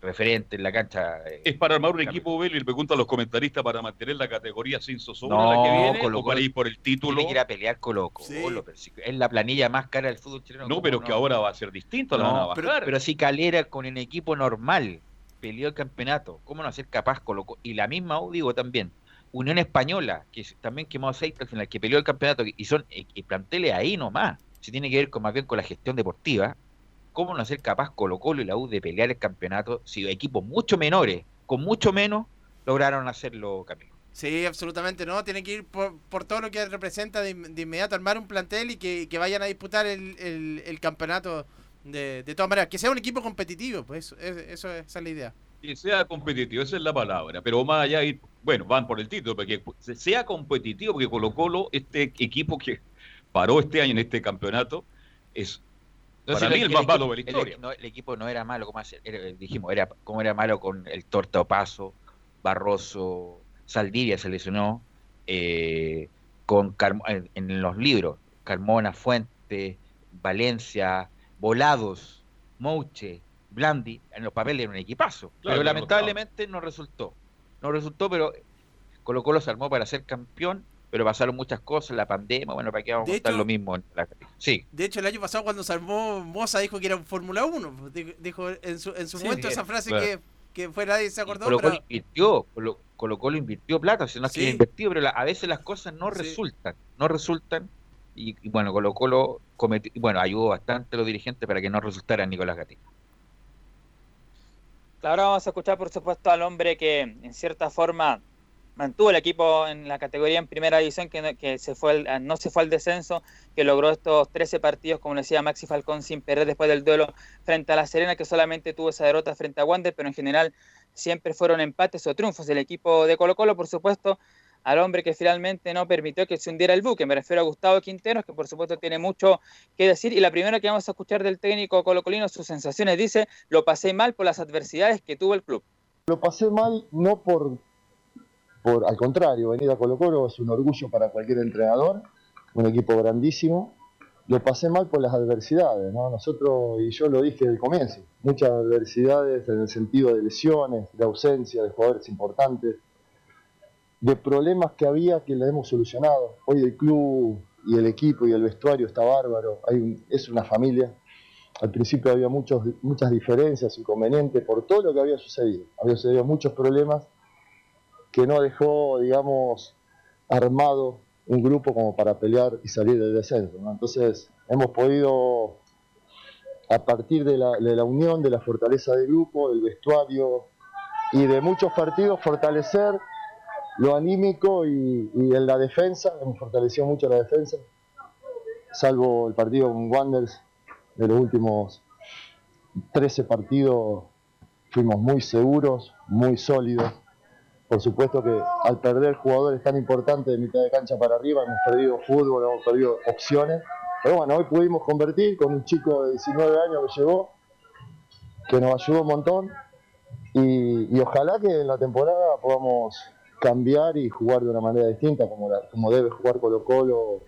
referente en la cancha. eh, Es para armar un equipo, Belo, y le pregunto a los comentaristas para mantener la categoría sin zozobra la No, que viene, Colo o para Colo ir por el título. Tiene que ir a pelear Colo Colo, pero si- es la planilla más cara del fútbol chileno. No, ¿cómo pero que ahora va a ser distinto, la van a pero, pero si Calera con el equipo normal peleó el campeonato, ¿cómo no ser capaz Colo? Y la misma U, digo también, Unión Española, que también quemó aceite al final, que peleó el campeonato, y son y, y planteles ahí nomás. Si tiene que ver con más bien con la gestión deportiva, ¿cómo no ser capaz Colo Colo y la U de pelear el campeonato si equipos mucho menores, con mucho menos, lograron hacerlo, Camilo? Sí, absolutamente no. Tiene que ir por, por todo lo que representa de, inmediato, armar un plantel y que, vayan a disputar el campeonato de, de todas maneras. Que sea un equipo competitivo, pues eso, eso- esa es la idea. Que sea competitivo, esa es la palabra. Pero más allá, ir, bueno, van por el título, porque se- sea competitivo, porque Colo Colo, este equipo que paró este año en este campeonato, es No, para si mí el, el más equipo- malo de la historia. no, el equipo no era malo, como hace- era- dijimos, era como era malo con el Torta Opaso, Barroso, Saldivia se lesionó, eh, con Carmo- en, en los libros, Carmona, Fuente, Valencia, Volados, Mouche, Blandi, en los papeles era un equipazo. Claro, pero lamentablemente no resultó. No resultó, pero Colo Colo se armó para ser campeón, pero pasaron muchas cosas, la pandemia, bueno, para qué vamos a contar hecho- lo mismo. en la- Sí. De hecho, el año pasado cuando se armó Moza dijo que era un Fórmula 1. pues, Dijo, en su, en su Sí, momento sí, esa frase claro. que, que fue nadie se acordó, Colo Colo pero invirtió, Colo, Colo Colo invirtió plata, si no es que Sí. invertido, pero la- a veces las cosas no resultan, no resultan. Y, y bueno, Colo Colo cometió, bueno, ayudó bastante a los dirigentes para que no resultara Nicolás Gatica. Ahora vamos a escuchar, por supuesto, al hombre que en cierta forma mantuvo el equipo en la categoría en primera división, que no, que se fue al- no se fue al descenso, que logró estos 13 partidos, como decía Maxi Falcón, sin perder después del duelo frente a La Serena, que solamente tuvo esa derrota frente a Wander, pero en general siempre fueron empates o triunfos del equipo de Colo Colo, por supuesto, al hombre que finalmente no permitió que se hundiera el buque. Me refiero a Gustavo Quinteros, que por supuesto tiene mucho que decir. Y la primera que vamos a escuchar del técnico colocolino, sus sensaciones, dice, lo pasé mal por las adversidades que tuvo el club. Lo pasé mal, no por, por, al contrario, venir a Colo Colo es un orgullo para cualquier entrenador, un equipo grandísimo. Lo pasé mal por las adversidades, ¿no? Nosotros, y yo lo dije desde el comienzo, muchas adversidades en el sentido de lesiones, de ausencia de jugadores importantes, de problemas que había que le hemos solucionado. Hoy el club y el equipo y el vestuario está bárbaro, hay un- es una familia. Al principio había muchos, muchas diferencias, inconvenientes por todo lo que había sucedido. Había sucedido muchos problemas que no dejó, digamos, armado un grupo como para pelear y salir del descenso. ¿no? Entonces hemos podido, a partir de la, de la unión, de la fortaleza del grupo, del vestuario y de muchos partidos, fortalecer lo anímico y, en la defensa, hemos fortalecido mucho la defensa, salvo el partido con Wanderers de los últimos 13 partidos, fuimos muy seguros, muy sólidos. Por supuesto que al perder jugadores tan importantes de mitad de cancha para arriba, hemos perdido fútbol, hemos perdido opciones. Pero bueno, hoy pudimos convertir con un chico de 19 años que llegó, que nos ayudó un montón. Y ojalá que en la temporada podamos cambiar y jugar de una manera distinta, como, la- como debe jugar Colo Colo.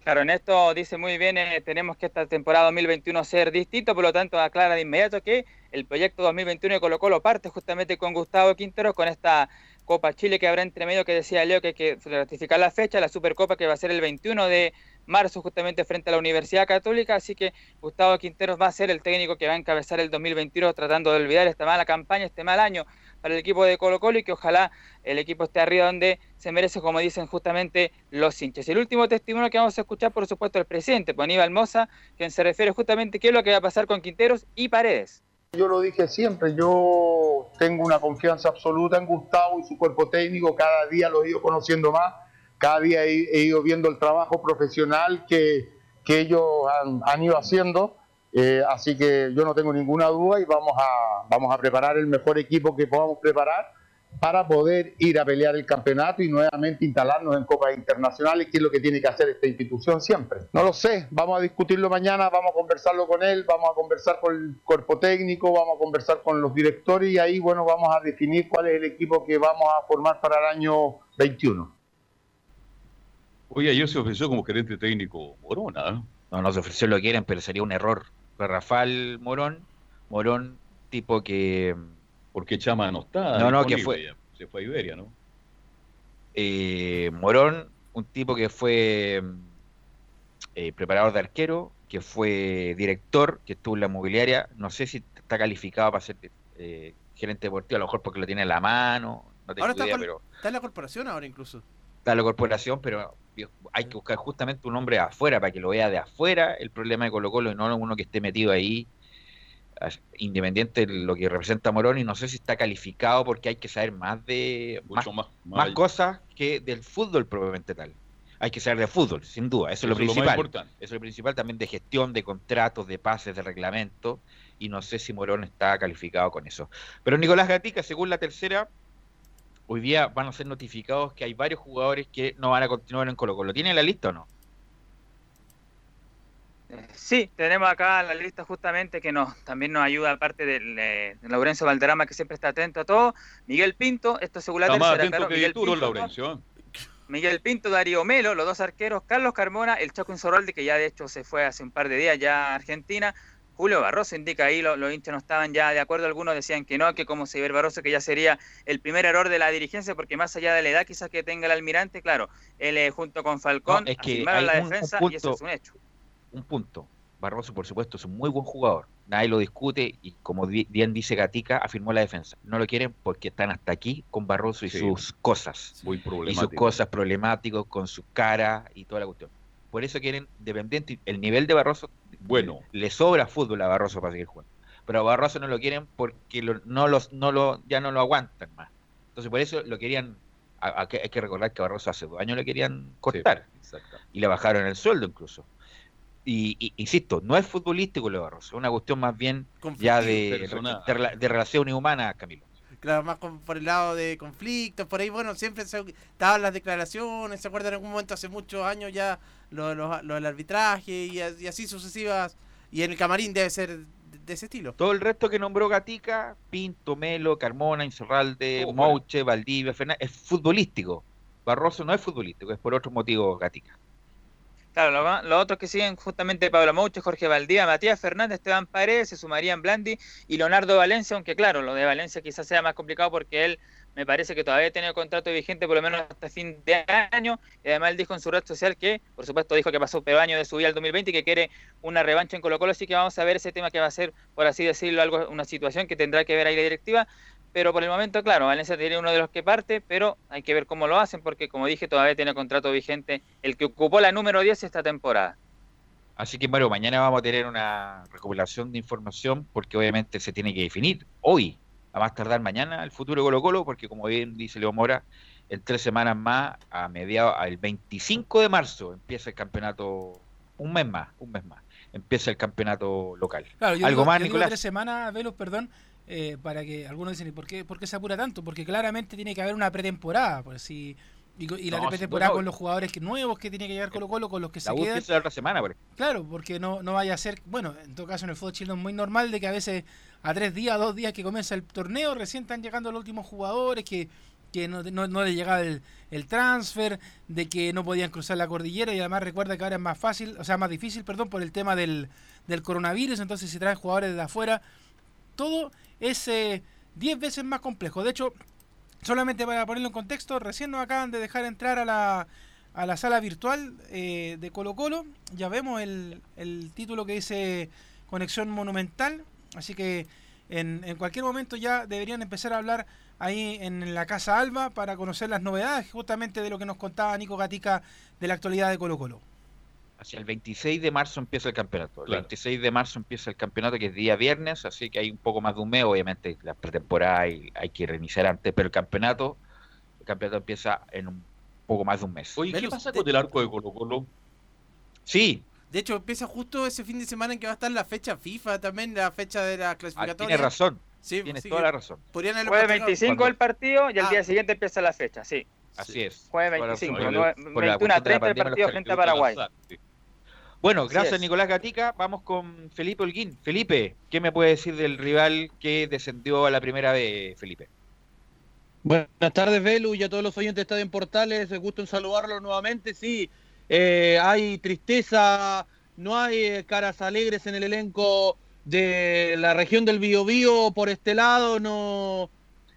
Claro, en esto dice muy bien, eh, tenemos que esta temporada 2021 ser distinto, por lo tanto aclara de inmediato que el proyecto 2021 de Colo Colo parte justamente con Gustavo Quintero, con esta Copa Chile que habrá entre medio que decía Leo que hay que ratificar la fecha, la Supercopa que va a ser el 21 de marzo justamente frente a la Universidad Católica, así que Gustavo Quinteros va a ser el técnico que va a encabezar el 2021 tratando de olvidar esta mala campaña, este mal año para el equipo de Colo Colo y que ojalá el equipo esté arriba donde se merece, como dicen justamente los hinchas. El último testimonio que vamos a escuchar, por supuesto, el presidente, pues Aníbal Moza, quien se refiere justamente a qué es lo que va a pasar con Quinteros y Paredes. Yo lo dije siempre, yo tengo una confianza absoluta en Gustavo y su cuerpo técnico, cada día lo he ido conociendo más, cada día he, ido viendo el trabajo profesional que, ellos han ido haciendo, eh, así que yo no tengo ninguna duda y vamos a, vamos a preparar el mejor equipo que podamos preparar para poder ir a pelear el campeonato y nuevamente instalarnos en copas internacionales, que es lo que tiene que hacer esta institución siempre. No lo sé, vamos a discutirlo mañana, vamos a conversarlo con él, vamos a conversar con el cuerpo técnico, vamos a conversar con los directores y ahí, bueno, vamos a definir cuál es el equipo que vamos a formar para el año 21. Oye, ayer se ofreció como gerente técnico Morona. ¿no? No, no se ofreció lo que quieren, pero sería un error. Rafael Morón, Morón, tipo que. Porque Chama no está. No, no, que fue. Se fue a Iberia, ¿no? eh, Morón, un tipo que fue eh, preparador de arquero, que fue director, que estuvo en la mobiliaria. No sé si está calificado para ser eh, gerente deportivo, a lo mejor porque lo tiene en la mano. No tengo Ahora está, con- pero está en la corporación ahora incluso. Está la corporación, pero hay que buscar justamente un hombre afuera para que lo vea de afuera el problema de Colo Colo y no uno que esté metido ahí, independiente de lo que representa Morón, y no sé si está calificado porque hay que saber más de más, más- más cosas que del fútbol propiamente tal. Hay que saber de fútbol, sin duda, eso es lo Eso es lo más principal. Eso es lo principal también de gestión, de contratos, de pases, de reglamento, y no sé si Morón está calificado con eso. Pero Nicolás Gatica, según la tercera, hoy día van a ser notificados que hay varios jugadores que no van a continuar en Colo Colo. ¿Tienen la lista o no? Sí, tenemos acá la lista justamente que nos también nos ayuda, aparte del eh, de Laurencio Valderrama, que siempre está atento a todo. Miguel Pinto, esto claro, que Miguel Pinto, Laurencio. ¿eh? Miguel Pinto, Darío Melo, los dos arqueros, Carlos Carmona, el Chaco Insorralde, que ya de hecho se fue hace un par de días ya a Argentina. Julio Barroso indica ahí, lo- los hinchas no estaban ya de acuerdo, algunos decían que no, que como se ve Barroso, que ya sería el primer error de la dirigencia, porque más allá de la edad quizás que tenga el almirante, claro, él eh, junto con Falcón No, es que afirmaron hay la un- un defensa y eso es un hecho. Un punto. Barroso, por supuesto, es un muy buen jugador. Nadie lo discute y como bien dice Gatica, afirmó la defensa. No lo quieren porque están hasta aquí con Barroso y Sí. sus cosas. Muy y sus cosas problemáticos con su cara y toda la cuestión. Por eso quieren dependiente. El nivel de Barroso, bueno, le sobra fútbol a Barroso para seguir jugando. Pero a Barroso no lo quieren porque lo- no los, no lo, ya no lo aguantan más. Entonces por eso lo querían. a- a que- hay que recordar que a Barroso hace dos años le querían cortar y le bajaron el sueldo incluso. Y, y- insisto, no es futbolístico lo de Barroso, es una cuestión más bien ya de, de, de relaciones humanas, Camilo. Claro, más con- por el lado de conflictos, por ahí, bueno, siempre se estaban las declaraciones, ¿se acuerdan en algún momento hace muchos años ya lo, lo- lo del arbitraje y, así sucesivas? Y en el camarín debe ser de, de ese estilo. Todo el resto que nombró Gatica, Pinto, Melo, Carmona, Insorralde, Todo Mouche, Valdivia, Fernández, es futbolístico. Barroso no es futbolístico, es por otro motivo Gatica. Claro, los otros que siguen justamente Pablo Mouche, Jorge Valdía, Matías Fernández, Esteban Paredes, se sumarían Blandi y Leonardo Valencia, aunque claro, lo de Valencia quizás sea más complicado porque él me parece que todavía tiene contrato vigente por lo menos hasta fin de año. Y además él dijo en su red social que, por supuesto, dijo que pasó peor año de su vida al 2020 y que quiere una revancha en Colo Colo, así que vamos a ver ese tema que va a ser, por así decirlo, algo una situación que tendrá que ver ahí la directiva, pero por el momento, claro, Valencia tiene uno de los que parte, pero hay que ver cómo lo hacen porque, como dije, todavía tiene contrato vigente el que ocupó la número 10 esta temporada. Así que bueno, mañana vamos a tener una recopilación de información porque obviamente se tiene que definir hoy, a más tardar mañana, el futuro de Colo Colo, porque como bien dice Leo Mora, en tres semanas más, a mediados, al 25 de marzo, empieza el campeonato, un mes más, un mes más, empieza el campeonato local. Claro, yo ¿Algo digo, más, yo digo Nicolás? tres semanas, Velos, perdón, eh, para que algunos dicen, ¿y por qué, por qué se apura tanto? Porque claramente tiene que haber una pretemporada, pues si y, y la No, pretemporada sí, con los jugadores que, nuevos que tiene que llegar Colo Colo, con los que La se quedan. la otra semana, por. Claro, porque no, no vaya a ser, bueno, en todo caso en el fútbol chileno es muy normal de que a veces a tres días, dos días que comienza el torneo, recién están llegando los últimos jugadores que, que no, no, no le llegaba el, el transfer, de que no podían cruzar la cordillera y además recuerda que ahora es más fácil, o sea, más difícil, perdón, por el tema del, del coronavirus, entonces si traen jugadores de afuera, todo es 10 veces más complejo. De hecho, solamente para ponerlo en contexto, recién nos acaban de dejar entrar a la, a la sala virtual eh, de Colo Colo, ya vemos el, el título que dice Conexión Monumental, así que en, en cualquier momento ya deberían empezar a hablar ahí en la Casa Alba para conocer las novedades justamente de lo que nos contaba Nico Gatica de la actualidad de Colo Colo. Hacia el 26 de marzo empieza el campeonato. El 26 de marzo empieza el campeonato, que es día viernes, así que hay un poco más de un mes. Obviamente, la pretemporada hay, hay que reiniciar antes, pero el campeonato, el campeonato empieza en un poco más de un mes. Oye, ¿qué pasa con el arco de Colo Colo? Sí. De hecho, empieza justo ese fin de semana en que va a estar la fecha FIFA también, la fecha de la clasificatoria. Tienes razón. Sí, Tienes sí toda la razón. Jueves postergado. 25 el partido y el Ah. día siguiente empieza la fecha, sí. Así es. Jueves Toda la 25, razón. no, Por la 21 cuestión a de la 30 el partido frente a Paraguay. al sí. Bueno, Así gracias es. Nicolás Gatica. Vamos con Felipe Holguín. Felipe, ¿qué me puede decir del rival que descendió a la primera vez, Felipe? Buenas tardes, Velu, y a todos los oyentes de Estadio en Portales. Es gusto en saludarlos nuevamente. Sí, eh, hay tristeza, no hay eh, caras alegres en el elenco de la región del Biobío por este lado. No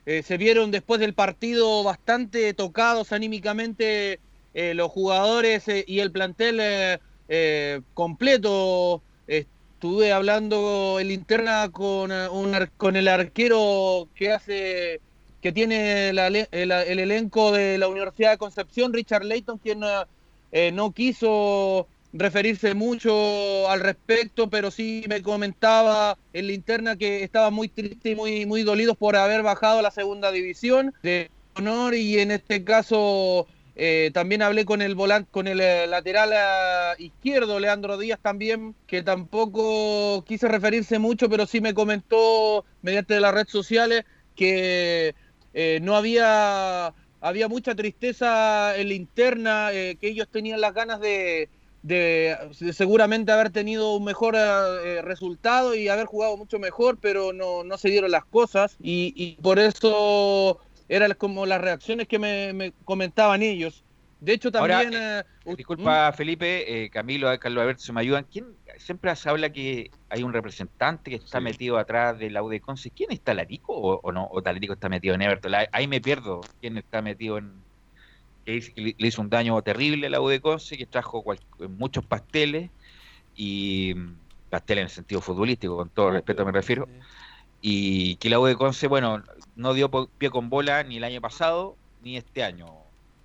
eh, se vieron después del partido bastante tocados anímicamente eh, los jugadores eh, y el plantel eh, completo. Estuve hablando en linterna con, eh, un con el arquero que hace que tiene el, el elenco de la Universidad de Concepción, Richard Layton, quien eh, no quiso referirse mucho al respecto, pero sí me comentaba en la interna que estaba muy triste y muy, muy dolidos por haber bajado a la segunda división de honor y en este caso eh, también hablé con el volante, con el eh, lateral eh, izquierdo, Leandro Díaz también, que tampoco quise referirse mucho, pero sí me comentó mediante las redes sociales que no había, había mucha tristeza en la interna, que ellos tenían las ganas de, seguramente haber tenido un mejor resultado y haber jugado mucho mejor, pero no, no se dieron las cosas. Y por eso eran como las reacciones que me, me comentaban ellos. De hecho, Ahora, también... eh, eh, Disculpa, Felipe, eh, Camilo, Carlos Alberto, se me ayudan. ¿Quién siempre se habla que hay un representante que está metido atrás de la U de Conce? ¿Quién está Talarico o, o no? ¿O Talarico está metido en Everton? La- Ahí me pierdo. ¿Quién está metido en que hizo- que le hizo un daño terrible a la U de Conce, que trajo cual- muchos pasteles y mm, pasteles en el sentido futbolístico, con todo respeto me refiero. Y que la U de Conce, bueno, no dio po- pie con bola ni el año pasado ni este año.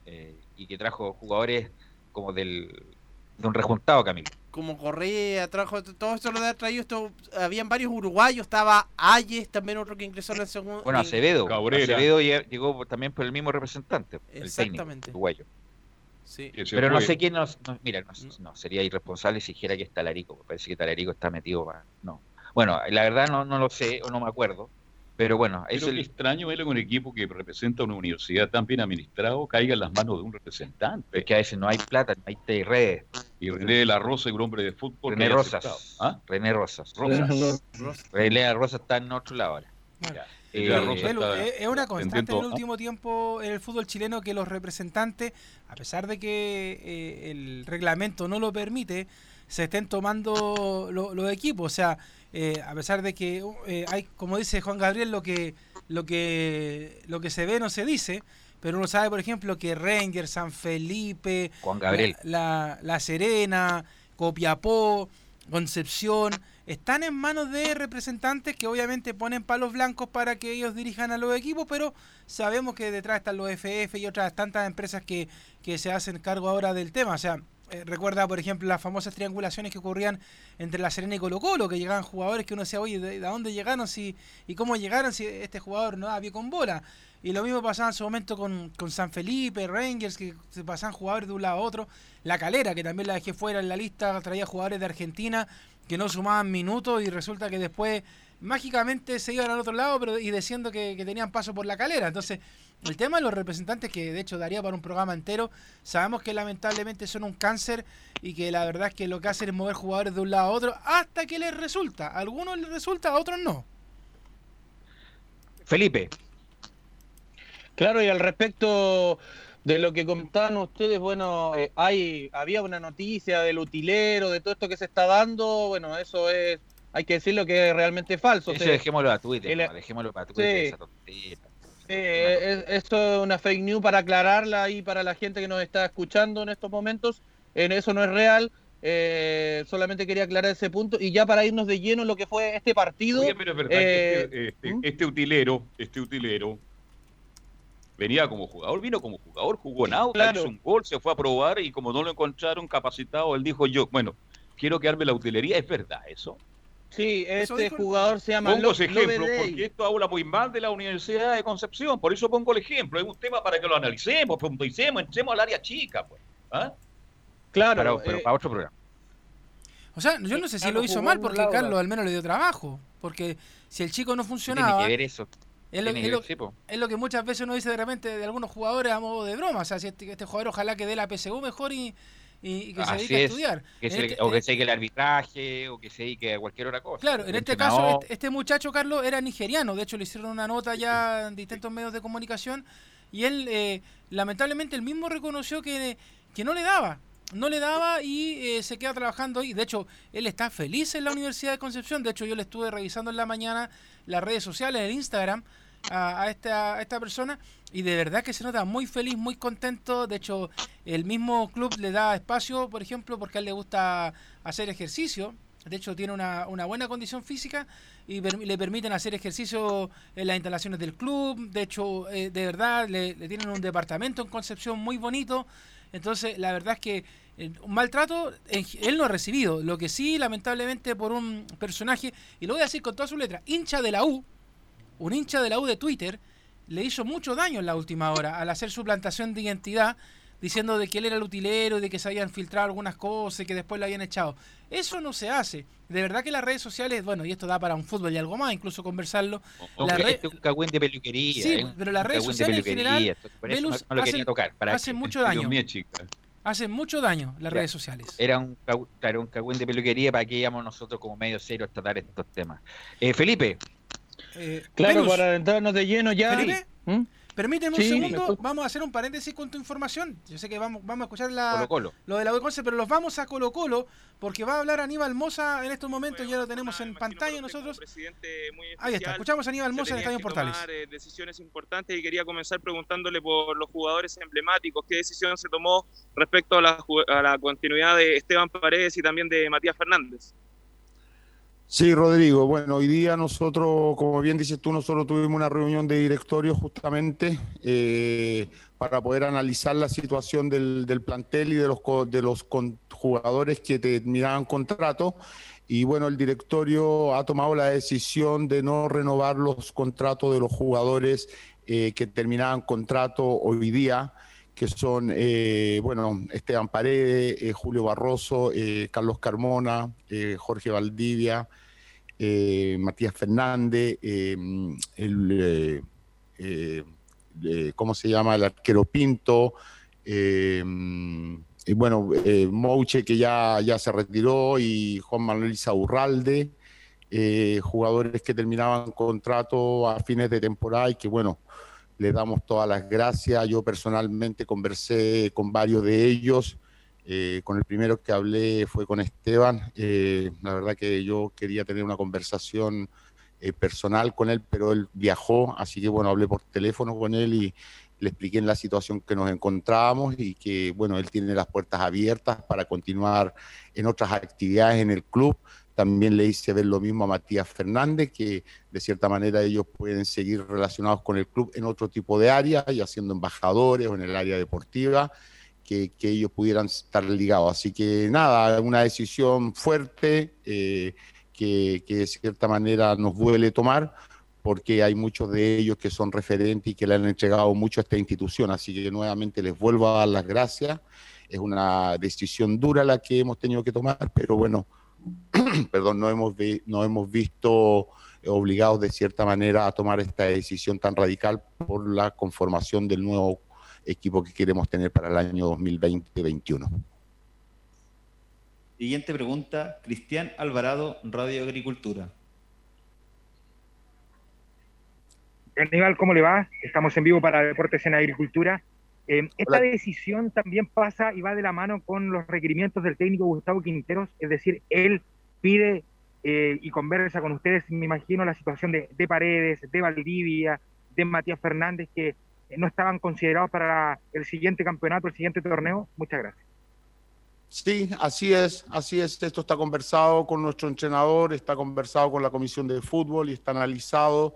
eh, y que trajo jugadores como del de un rejuntado, Camilo. Como Correa, trajo todo eso lo de traído. Esto, habían varios uruguayos, estaba Ayes, también otro que ingresó en la segunda. Bueno, Acevedo. Cabrera. Acevedo lle- llegó también por el mismo representante, el técnico Exactamente. uruguayo. Sí. Que se Pero no sé quién nos, no, mira, no, no, sería irresponsable si dijera que es Talarico. Parece que Talarico está metido para- no. Bueno, la verdad no, no lo sé o no me acuerdo. Pero bueno, es Pero el, qué extraño ver que un equipo que representa una universidad tan bien administrado caiga en las manos de un representante. es que a veces no hay plata, no hay redes. Y René de la Rosa, un hombre de fútbol. René Rosas. aceptado. ¿Ah? René Rosas. Rosas. René Rosas está en otro lado ahora. Ya. Eh, La Rosa está es es una constante en el atendiendo- último tiempo en el fútbol chileno que los representantes, a pesar de que eh, el reglamento no lo permite, se estén tomando lo- los equipos. O sea, eh, a pesar de que eh, hay, como dice Juan Gabriel, lo que, lo que, lo que se ve no se dice. Pero uno sabe, por ejemplo, que Ranger, San Felipe, Juan Gabriel. La, la, La Serena, Copiapó, Concepción, están en manos de representantes que obviamente ponen palos blancos para que ellos dirijan a los equipos, pero sabemos que detrás están los FF y otras tantas empresas que, que se hacen cargo ahora del tema. O sea, eh, recuerda, por ejemplo, las famosas triangulaciones que ocurrían entre La Serena y Colo Colo, que llegaban jugadores que uno decía, oye, ¿de, de dónde llegaron si, y cómo llegaron si este jugador no daba pie con bola? Y lo mismo pasaba en su momento con, con San Felipe, Rangers, que se pasaban jugadores de un lado a otro. La Calera, que también la dejé fuera en la lista, traía jugadores de Argentina que no sumaban minutos y resulta que después mágicamente se iban al otro lado pero y diciendo que, que tenían paso por la calera. Entonces, el tema de los representantes, que de hecho daría para un programa entero, sabemos que lamentablemente son un cáncer y que la verdad es que lo que hacen es mover jugadores de un lado a otro hasta que les resulta. A algunos les resulta, a otros no. Felipe. Claro, y al respecto de lo que comentaban ustedes, bueno, eh, hay había una noticia del utilero, de todo esto que se está dando, bueno, eso es, hay que decirlo que es realmente falso. Eso dejémoslo a Twitter, el- no, dejémoslo para Twitter, Sí. esa eh, es- eso es una fake news para aclararla ahí para la gente que nos está escuchando en estos momentos. En eso no es real. eh, solamente quería aclarar ese punto. Y ya para irnos de lleno en lo que fue este partido. Oye, pero es verdad eh, que este, este- este utilero, este utilero, venía como jugador, vino como jugador, jugó en Aucas, Claro. hizo un gol, se fue a probar y como no lo encontraron capacitado, él dijo yo, bueno, quiero quedarme en la utilería, ¿es verdad eso? Sí, este el- jugador se llama Pongo ese ejemplo Lovedey. porque esto habla muy mal de la Universidad de Concepción, por eso pongo el ejemplo, es un tema para que lo analicemos, profundicemos, entremos al área chica, pues. ¿ah? Claro, Para, pero eh, para otro programa. O sea, yo no sé si Carlos lo hizo mal porque Laura. Carlos al menos le dio trabajo. Porque si el chico no Tiene funcionaba, que ver eso. es lo, Tiene es lo- es lo que muchas veces uno dice de repente de algunos jugadores a modo de broma. O sea, si este, este jugador ojalá que dé la PSU mejor y, y- y que se dedique a es. estudiar. Que En se- este- o que se dedique al arbitraje, o que se dedique a cualquier otra cosa. Claro, en este caso, este, este muchacho, Carlos, era nigeriano. De hecho, le hicieron una nota ya en distintos medios de comunicación. Y él, eh, lamentablemente, él mismo reconoció que, que no le daba. No le daba y eh, se queda trabajando ahí. De hecho, él está feliz en la Universidad de Concepción. De hecho, yo le estuve revisando en la mañana las redes sociales, el Instagram, a, a esta, a esta persona. Y de verdad que se nota muy feliz, muy contento. De hecho, el mismo club le da espacio, por ejemplo, porque a él le gusta hacer ejercicio. De hecho, tiene una, una buena condición física y le permiten hacer ejercicio en las instalaciones del club. De hecho, eh, de verdad, le, tienen un departamento en Concepción muy bonito. Entonces, la verdad es que eh, un maltrato él no ha recibido. Lo que sí, lamentablemente, por un personaje, y lo voy a decir con todas sus letras, hincha de la U, un hincha de la U de Twitter, le hizo mucho daño en la última hora al hacer su plantación de identidad, diciendo de que él era el utilero y de que se habían filtrado algunas cosas y que después lo habían echado. Eso no se hace. De verdad que las redes sociales, bueno, y esto da para un fútbol y algo más, incluso conversarlo. O la red- este es un cagüín de peluquería. Sí, un pero las redes sociales en general, entonces por eso no- Velus, no, lo quería hacen- tocar. Para hacen que- mucho daño. Chica. Hacen mucho daño las Ya. redes sociales. Era un, claro, un cagüín de peluquería para que íbamos nosotros como medio serio a tratar estos temas. Eh, Felipe. Claro, Velus. para adentrarnos de lleno ya. Felipe, ¿Mm? Permíteme un Sí, segundo, vamos a hacer un paréntesis con tu información. Yo sé que vamos, vamos a escuchar la, lo de la U11, pero los vamos a Colo Colo, porque va a hablar Aníbal Moza en estos momentos, ya lo tenemos en pantalla nosotros. Ahí está, escuchamos a Aníbal Moza en Estadio Portales. tomar, eh, decisiones importantes y quería comenzar preguntándole por los jugadores emblemáticos, qué decisión se tomó respecto a la, ju- a la continuidad de Esteban Paredes y también de Matías Fernández. Sí, Rodrigo. Bueno, hoy día nosotros, como bien dices tú, nosotros tuvimos una reunión de directorio justamente eh, para poder analizar la situación del, plantel y de los, de los jugadores que terminaban contrato. Y bueno, el directorio ha tomado la decisión de no renovar los contratos de los jugadores eh, que terminaban contrato hoy día que son, eh, bueno, Esteban Paredes, Julio Barroso, Carlos Carmona, Jorge Valdivia, eh, Matías Fernández, eh, el, eh, ¿cómo se llama? El arquero Pinto, y bueno, Mouche que ya, ya se retiró y Juan Manuel Isaurralde, eh, jugadores que terminaban contrato a fines de temporada y que bueno, le damos todas las gracias. Yo personalmente conversé con varios de ellos. Eh, con el primero que hablé fue con Esteban. Eh, la verdad que yo quería tener una conversación eh, personal con él, pero él viajó, así que bueno, hablé por teléfono con él y le expliqué en la situación que nos encontrábamos y que bueno, él tiene las puertas abiertas para continuar en otras actividades en el club. También le hice ver lo mismo a Matías Fernández, que de cierta manera ellos pueden seguir relacionados con el club en otro tipo de área, ya siendo embajadores o en el área deportiva, que, que ellos pudieran estar ligados. Así que nada, una decisión fuerte eh, que, que de cierta manera nos duele tomar, porque hay muchos de ellos que son referentes y que le han entregado mucho a esta institución. Así que nuevamente les vuelvo a dar las gracias. Es una decisión dura la que hemos tenido que tomar, pero bueno, (clears throat) perdón, no hemos, vi- no hemos visto obligados de cierta manera a tomar esta decisión tan radical por la conformación del nuevo equipo que queremos tener para el año 2020-2021. Siguiente pregunta, Cristian Alvarado, Radio Agricultura. Aníbal, ¿cómo le va? Estamos en vivo para Deportes en Agricultura. Eh, esta decisión también pasa y va de la mano con los requerimientos del técnico Gustavo Quinteros, es decir, él pide eh, y conversa con ustedes, me imagino, la situación de, de Paredes, de Valdivia, de Matías Fernández, que no estaban considerados para el siguiente campeonato, el siguiente torneo. Muchas gracias. Sí, así es, así es. Esto está conversado con nuestro entrenador, está conversado con la comisión de fútbol y está analizado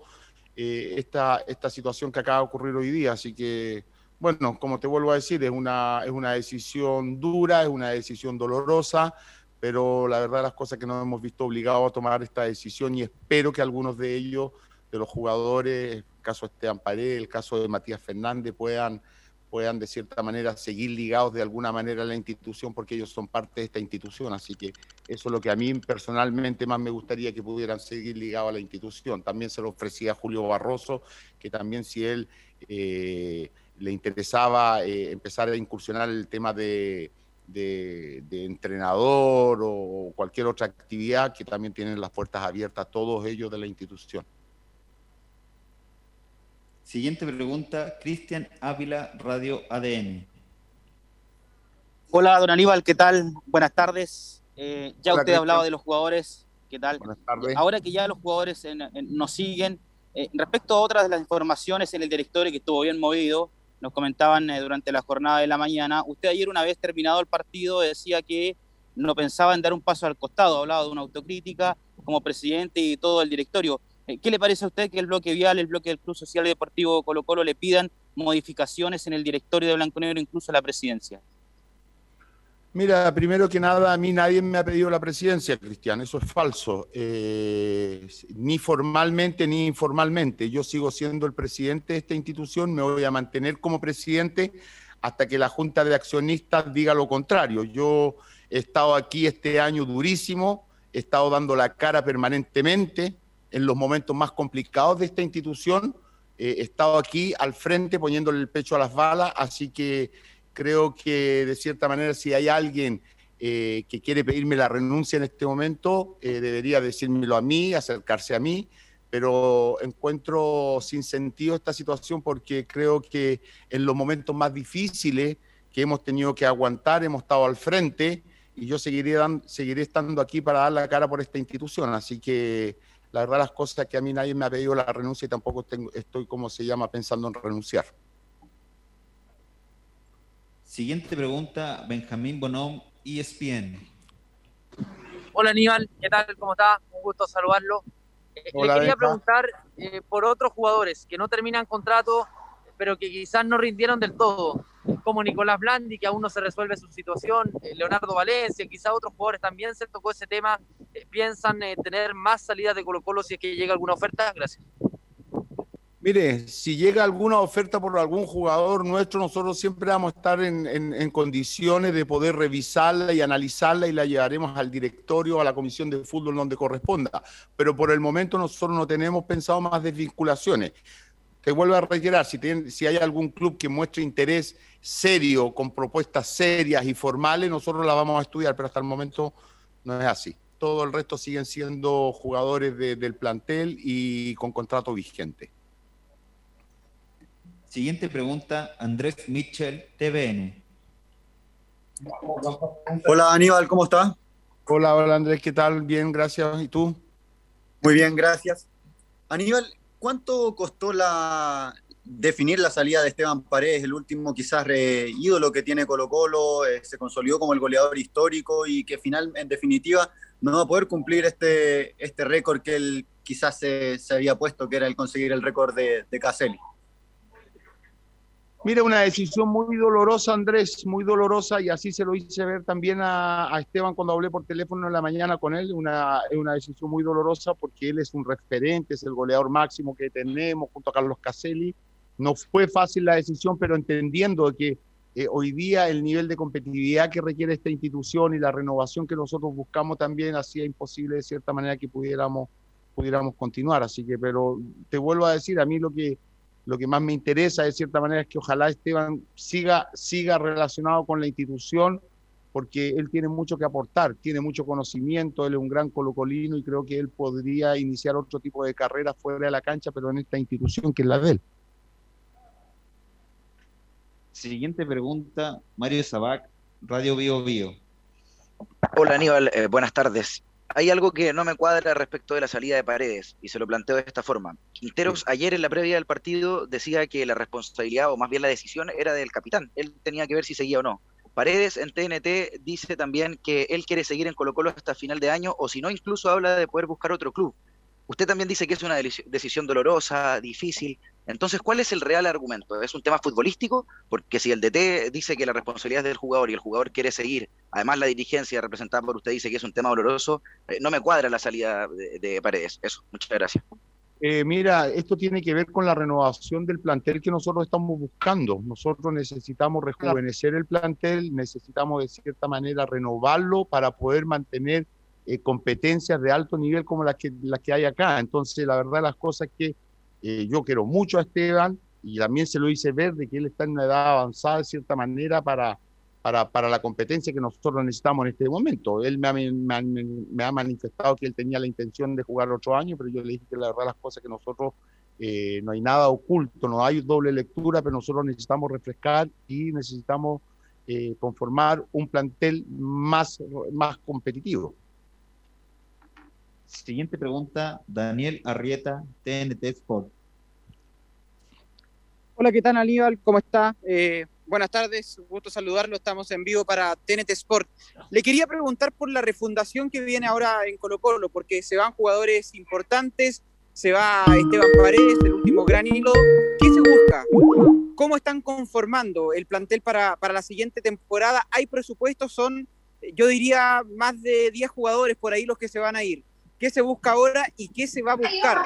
eh, esta, esta situación que acaba de ocurrir hoy día. Así que, bueno, como te vuelvo a decir, es una, es una decisión dura, es una decisión dolorosa, pero la verdad las cosas que nos hemos visto obligados a tomar esta decisión y espero que algunos de ellos, de los jugadores, caso de Esteban Paredes, el caso de Matías Fernández, puedan puedan de cierta manera seguir ligados de alguna manera a la institución porque ellos son parte de esta institución. Así que eso es lo que a mí personalmente más me gustaría que pudieran seguir ligados a la institución. También se lo ofrecía a Julio Barroso, que también si él eh, le interesaba eh, empezar a incursionar el tema de, de, de entrenador o cualquier otra actividad, que también tienen las puertas abiertas todos ellos de la institución. Siguiente pregunta, Cristian Ávila, Radio ADN. Hola, don Aníbal, ¿qué tal? Buenas tardes. Eh, ya Hola, usted Cristian. hablaba de los jugadores, ¿qué tal? Buenas tardes. Ahora que ya los jugadores en- en- nos siguen, eh, respecto a otras de las informaciones en el directorio que estuvo bien movido, nos comentaban eh, durante la jornada de la mañana, usted ayer una vez terminado el partido decía que no pensaba en dar un paso al costado, hablaba de una autocrítica como presidente y todo el directorio. Eh, ¿Qué le parece a usted que el bloque vial, el bloque del Club Social y Deportivo Colo Colo le pidan modificaciones en el directorio de Blanco Negro, incluso a la presidencia? Mira, primero que nada, a mí nadie me ha pedido la presidencia, Cristian, eso es falso, Eh, ni formalmente ni informalmente. Yo sigo siendo el presidente de esta institución, me voy a mantener como presidente hasta que la Junta de Accionistas diga lo contrario. Yo he estado aquí este año durísimo, he estado dando la cara permanentemente en los momentos más complicados de esta institución, eh, he estado aquí al frente poniéndole el pecho a las balas, así que creo que de cierta manera si hay alguien eh, que quiere pedirme la renuncia en este momento, eh, debería decírmelo a mí, acercarse a mí, pero encuentro sin sentido esta situación porque creo que en los momentos más difíciles que hemos tenido que aguantar, hemos estado al frente y yo seguiré, seguiré estando aquí para dar la cara por esta institución. Así que la verdad las cosas que a mí nadie me ha pedido la renuncia y tampoco tengo- estoy, como se llama, pensando en renunciar. Siguiente pregunta, Benjamín Bonom, ESPN. Hola Aníbal, ¿qué tal? ¿Cómo está? Un gusto saludarlo. Eh, Hola, Le quería Benja. preguntar eh, por otros jugadores que no terminan contrato, pero que quizás no rindieron del todo, como Nicolás Blandi, que aún no se resuelve su situación, eh, Leonardo Valencia, quizás otros jugadores también se tocó ese tema. Eh, ¿Piensan eh, tener más salidas de Colo Colo si es que llega alguna oferta? Gracias. Mire, si llega alguna oferta por algún jugador nuestro, nosotros siempre vamos a estar en, en- en condiciones de poder revisarla y analizarla y la llevaremos al directorio, a la comisión de fútbol donde corresponda. Pero por el momento nosotros no tenemos pensado más desvinculaciones. Te vuelvo a reiterar, si, tienen- si hay algún club que muestre interés serio, con propuestas serias y formales, nosotros la vamos a estudiar, pero hasta el momento no es así. Todo el resto siguen siendo jugadores de- del plantel y con contrato vigente. Siguiente pregunta, Andrés Mitchell, TVN. Hola Aníbal, ¿cómo está? Hola, hola Andrés, ¿qué tal? Bien, gracias. ¿Y tú? Muy bien, gracias. Aníbal, ¿cuánto costó la definir la salida de Esteban Paredes, el último quizás re- ídolo que tiene Colo Colo, eh, se consolidó como el goleador histórico y que final, en definitiva, no va a poder cumplir este, este récord que él quizás se, había puesto, que era el conseguir el récord de, Caselli? Mira, una decisión muy dolorosa, Andrés, muy dolorosa, y así se lo hice ver también a, a Esteban cuando hablé por teléfono en la mañana con él. Una, una decisión muy dolorosa porque él es un referente, es el goleador máximo que tenemos junto a Carlos Caselli. No fue fácil la decisión, pero entendiendo que eh, hoy día el nivel de competitividad que requiere esta institución y la renovación que nosotros buscamos también hacía imposible de cierta manera que pudiéramos, pudiéramos continuar. Así que, pero te vuelvo a decir, a mí lo que, lo que más me interesa de cierta manera es que ojalá Esteban siga, siga relacionado con la institución, porque él tiene mucho que aportar, tiene mucho conocimiento, él es un gran colocolino y creo que él podría iniciar otro tipo de carrera fuera de la cancha, pero en esta institución que es la de él. Siguiente pregunta, Mario Sabac, Radio Bio Bio. Hola Aníbal, eh, buenas tardes. Hay algo que no me cuadra respecto de la salida de Paredes y se lo planteo de esta forma. Quinteros ayer en la previa del partido decía que la responsabilidad o más bien la decisión era del capitán. Él tenía que ver si seguía o no. Paredes en TNT dice también que él quiere seguir en Colo Colo hasta final de año o si no incluso habla de poder buscar otro club. Usted también dice que es una decisión dolorosa, difícil. Entonces, ¿cuál es el real argumento? ¿Es un tema futbolístico? Porque si el DT dice que la responsabilidad es del jugador y el jugador quiere seguir, además la dirigencia representada por usted dice que es un tema doloroso, eh, no me cuadra la salida de, Paredes. Eso, muchas gracias. Eh, mira, esto tiene que ver con la renovación del plantel que nosotros estamos buscando. Nosotros necesitamos rejuvenecer el plantel, necesitamos de cierta manera renovarlo para poder mantener eh, competencias de alto nivel como las que, las que hay acá. Entonces, la verdad, las cosas que eh, yo quiero mucho a Esteban y también se lo hice ver de que él está en una edad avanzada de cierta manera para, para, para la competencia que nosotros necesitamos en este momento. Él me ha, me, ha, manifestado que él tenía la intención de jugar otro año, pero yo le dije que la verdad las cosas que nosotros eh, no hay nada oculto, no hay doble lectura, pero nosotros necesitamos refrescar y necesitamos conformar un plantel más, más competitivo. Siguiente pregunta, Daniel Arrieta, TNT Sport. Hola, ¿qué tal Aníbal? ¿Cómo está? Eh, buenas tardes, gusto saludarlo, estamos en vivo para TNT Sport. Le quería preguntar por la refundación que viene ahora en Colo Colo, porque se van jugadores importantes, se va Esteban Paredes, el último gran hilo. ¿Qué se busca? ¿Cómo están conformando el plantel para, para la siguiente temporada? ¿Hay presupuestos? Son, yo diría, más de 10 jugadores por ahí los que se van a ir qué se busca ahora y qué se va a buscar.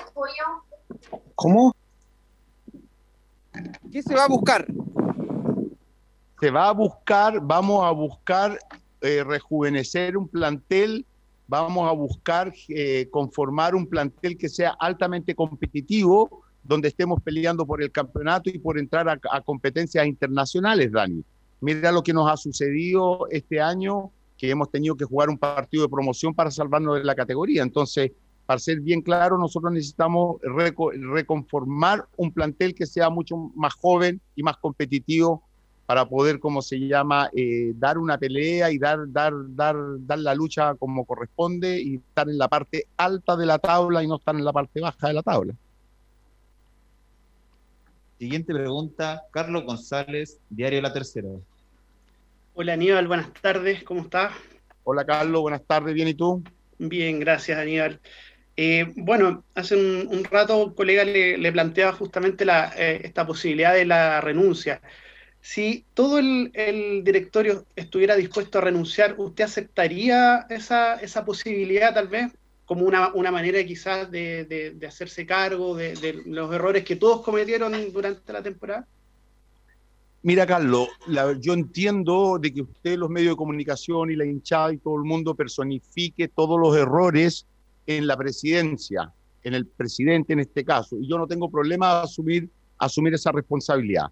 ¿Cómo? ¿Qué se va a buscar? Se va a buscar, vamos a buscar eh, rejuvenecer un plantel, vamos a buscar eh, conformar un plantel que sea altamente competitivo, donde estemos peleando por el campeonato y por entrar a, a competencias internacionales, Dani. Mira lo que nos ha sucedido este año que hemos tenido que jugar un partido de promoción para salvarnos de la categoría. Entonces, para ser bien claro, nosotros necesitamos reconformar un plantel que sea mucho más joven y más competitivo para poder, como se llama, eh, dar una pelea y dar, dar, dar, dar la lucha como corresponde y estar en la parte alta de la tabla y no estar en la parte baja de la tabla. Siguiente pregunta, Carlos González, Diario La Tercera. Hola Aníbal, buenas tardes, ¿cómo estás? Hola Carlos, buenas tardes, ¿bien y tú? Bien, gracias Aníbal. Eh, bueno, hace un, rato un colega le, planteaba justamente la, eh, esta posibilidad de la renuncia. Si todo el, directorio estuviera dispuesto a renunciar, ¿usted aceptaría esa, esa posibilidad tal vez? como una, una manera quizás de, de, hacerse cargo de, de, los errores que todos cometieron durante la temporada? Mira, Carlos, yo entiendo de que usted, los medios de comunicación y la hinchada y todo el mundo personifique todos los errores en la presidencia, en el presidente en este caso, y yo no tengo problema de asumir, asumir esa responsabilidad.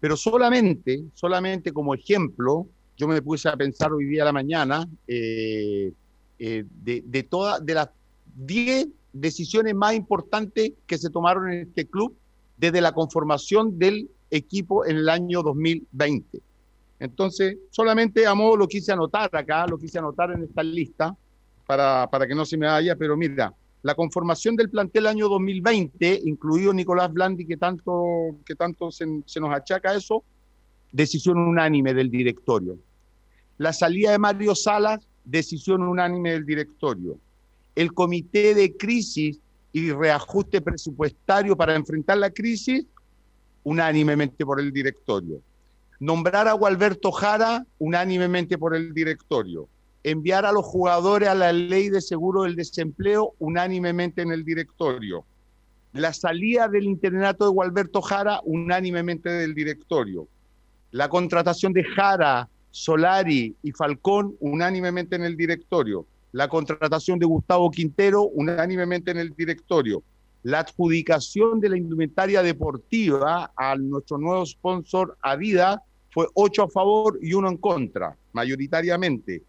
Pero solamente, solamente como ejemplo, yo me puse a pensar hoy día a la mañana eh, eh, de, de todas, de las 10 decisiones más importantes que se tomaron en este club desde la conformación del equipo en el año 2020. Entonces, solamente a modo lo quise anotar acá, lo quise anotar en esta lista para, para que no se me vaya, pero mira, la conformación del plantel año 2020, incluido Nicolás Blandi, que tanto, que tanto se, se nos achaca eso, decisión unánime del directorio. La salida de Mario Salas, decisión unánime del directorio. El comité de crisis y reajuste presupuestario para enfrentar la crisis, unánimemente por el directorio. Nombrar a Gualberto Jara unánimemente por el directorio. Enviar a los jugadores a la ley de seguro del desempleo unánimemente en el directorio. La salida del internato de Gualberto Jara unánimemente del directorio. La contratación de Jara, Solari y Falcón unánimemente en el directorio. La contratación de Gustavo Quintero unánimemente en el directorio la adjudicación de la indumentaria deportiva a nuestro nuevo sponsor Adidas, fue 8 a favor y 1 en contra, mayoritariamente.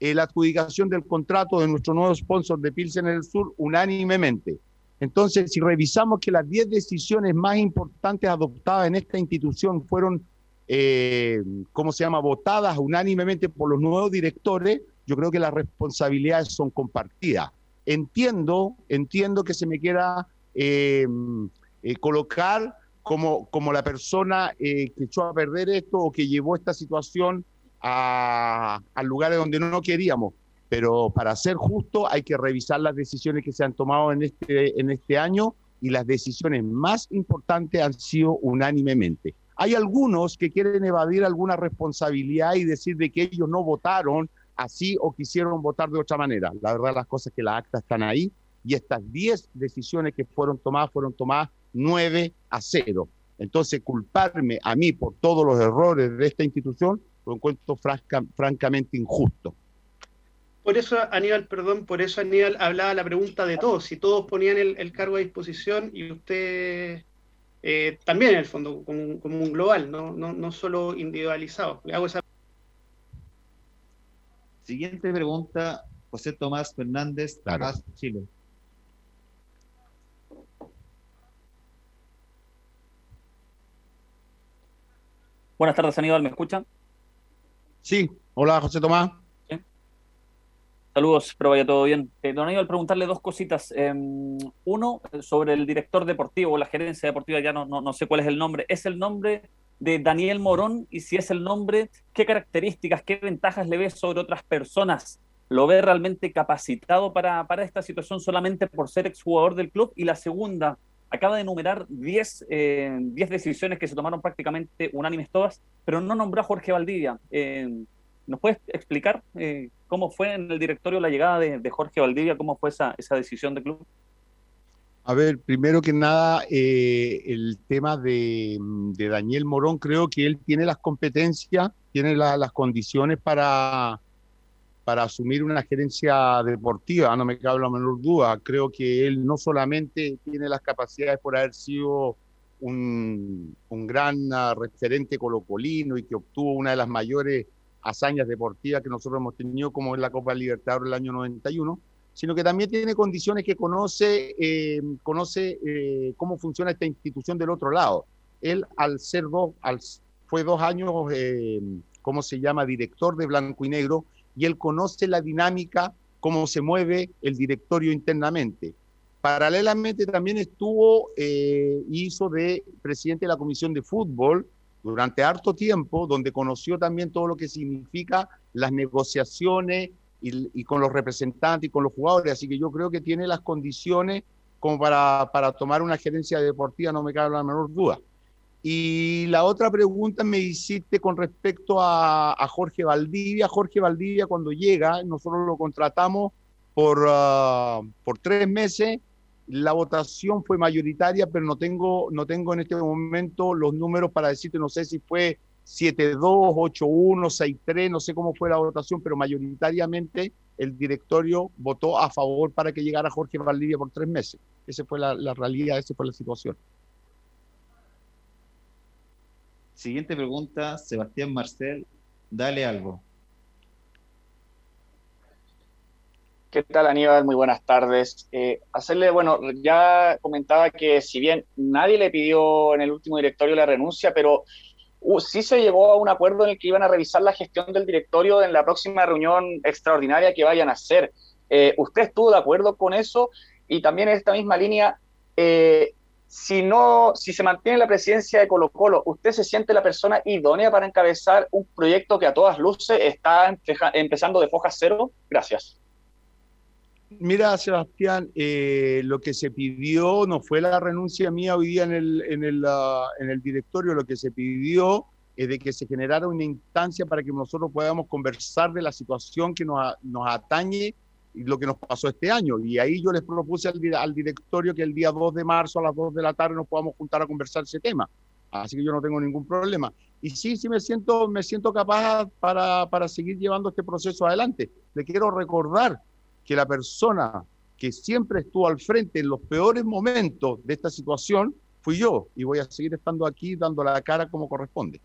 Eh, la adjudicación del contrato de nuestro nuevo sponsor de Pilsen en el Sur, unánimemente. Entonces, si revisamos que las 10 decisiones más importantes adoptadas en esta institución fueron, eh, ¿cómo se llama?, votadas unánimemente por los nuevos directores, yo creo que las responsabilidades son compartidas. Entiendo, entiendo que se me quiera eh, eh, colocar como, como la persona que echó a perder esto o que llevó esta situación a, a lugares donde no queríamos pero para ser justo hay que revisar las decisiones que se han tomado en este, en este año y las decisiones más importantes han sido unánimemente. Hay algunos que quieren evadir alguna responsabilidad y decir de que ellos no votaron así o quisieron votar de otra manera. La verdad las cosas que las actas están ahí y estas 10 decisiones que fueron tomadas fueron tomadas 9 a 0. Entonces culparme a mí por todos los errores de esta institución lo encuentro francamente injusto. Por eso, Aníbal, perdón, por eso Aníbal hablaba la pregunta de todos, si todos ponían el, cargo a disposición y usted eh, también, en el fondo, como, un global, no, no, no solo individualizado. Le hago esa Siguiente pregunta, José Tomás Fernández, Chile. Buenas tardes, Aníbal, ¿me escuchan? Sí, hola, José Tomás. Saludos, espero vaya todo bien. Eh, don Aníbal, preguntarle dos cositas. Em, uno, sobre el director deportivo, la gerencia deportiva, ya no, no, sé cuál es el nombre. ¿Es el nombre de Daniel Morón? Y si es el nombre, ¿qué características, qué ventajas le ve sobre otras personas? ¿Lo ve realmente capacitado para, para esta situación solamente por ser exjugador del club? Y la segunda, acaba de enumerar 10 eh, decisiones que se tomaron prácticamente unánimes todas, pero no nombró a Jorge Valdivia. Eh, ¿Nos puedes explicar eh, cómo fue en el directorio la llegada de, Jorge Valdivia? ¿Cómo fue esa, esa decisión de club? A ver, primero que nada, eh, el tema de, Daniel Morón, creo que él tiene las competencias, tiene las condiciones para, para asumir una gerencia deportiva, no me cabe la menor duda. Creo que él no solamente tiene las capacidades por haber sido un, un gran ah, referente colocolino y que obtuvo una de las mayores hazañas deportivas que nosotros hemos tenido, como en la Copa Libertadores el año 91, sino que también tiene condiciones que conoce, eh, conoce eh, cómo funciona esta institución del otro lado. Él, al ser dos, fue dos años, eh, ¿cómo se llama?, director de Blanco y Negro, y él conoce la dinámica, cómo se mueve el directorio internamente. Paralelamente también estuvo, hizo de presidente de la Comisión de Fútbol, durante harto tiempo, donde conoció también todo lo que significa las negociaciones y, con los representantes y con los jugadores. Así que yo creo que tiene las condiciones como para, para tomar una gerencia deportiva, no me cabe la menor duda. Y la otra pregunta me hiciste con respecto a, Jorge Valdivia. Jorge Valdivia cuando llega, nosotros lo contratamos por, ah, por tres meses la votación fue mayoritaria, pero no tengo, no tengo en este momento los números para decirte, no sé si fue 7-2, 8-1, 6-3, no sé cómo fue la votación, pero mayoritariamente el directorio votó a favor para que llegara Jorge Valdivia por tres meses. Esa fue la, la realidad, esa fue la situación. Siguiente pregunta, Sebastián Marcel, dale algo. ¿Qué tal, Aníbal? Muy buenas tardes. Eh, hacerle, bueno, ya comentaba que si bien nadie le pidió en el último directorio la renuncia, pero uh, sí se llegó a un acuerdo en el que iban a revisar la gestión del directorio en la próxima reunión extraordinaria que vayan a hacer. Eh, ¿Usted estuvo de acuerdo con eso? Y también en esta misma línea, eh, si no, si se mantiene la presidencia de Colo Colo, ¿usted se siente la persona idónea para encabezar un proyecto que a todas luces está empezando de foja cero? Gracias. Mira, Sebastián, eh, lo que se pidió no fue la renuncia mía hoy día en el, en el, ah, en el directorio, lo que se pidió es de que se generara una instancia para que nosotros podamos conversar de la situación que nos, nos atañe y lo que nos pasó este año. Y ahí yo les propuse al, al, directorio que el día 2 de marzo a las 2 de la tarde nos podamos juntar a conversar ese tema. Así que yo no tengo ningún problema. Y sí, sí me siento, me siento capaz para, para seguir llevando este proceso adelante. Le quiero recordar que la persona que siempre estuvo al frente en los peores momentos de esta situación fui yo y voy a seguir estando aquí dando la cara como corresponde.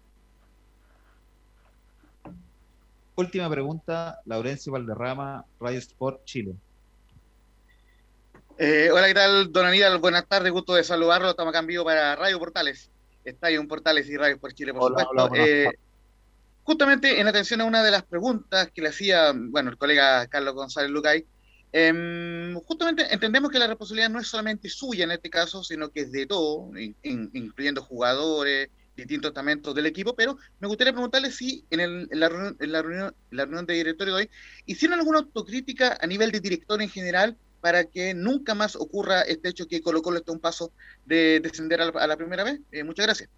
Última pregunta, Laurencio Valderrama, Radio Sport Chile. Eh, hola, ¿qué tal, don Aníbal? Buenas tardes, gusto de saludarlo. Estamos acá en vivo para Radio Portales, Estadio en Portales y Radio por Chile, por Hola, supuesto. hola, Eh, justamente en atención a una de las preguntas que le hacía, bueno, el colega Carlos González Lucay, em, justamente entendemos que la responsabilidad no es solamente suya en este caso, sino que es de todo, in- in- incluyendo jugadores, distintos estamentos del equipo, pero me gustaría preguntarle si en, el- en la, reunión, en, la reunión, la reunión de directorio de hoy hicieron alguna autocrítica a nivel de director en general para que nunca más ocurra este hecho que Colo Colo esté un paso de descender a la, a la primera vez. Eh, muchas gracias.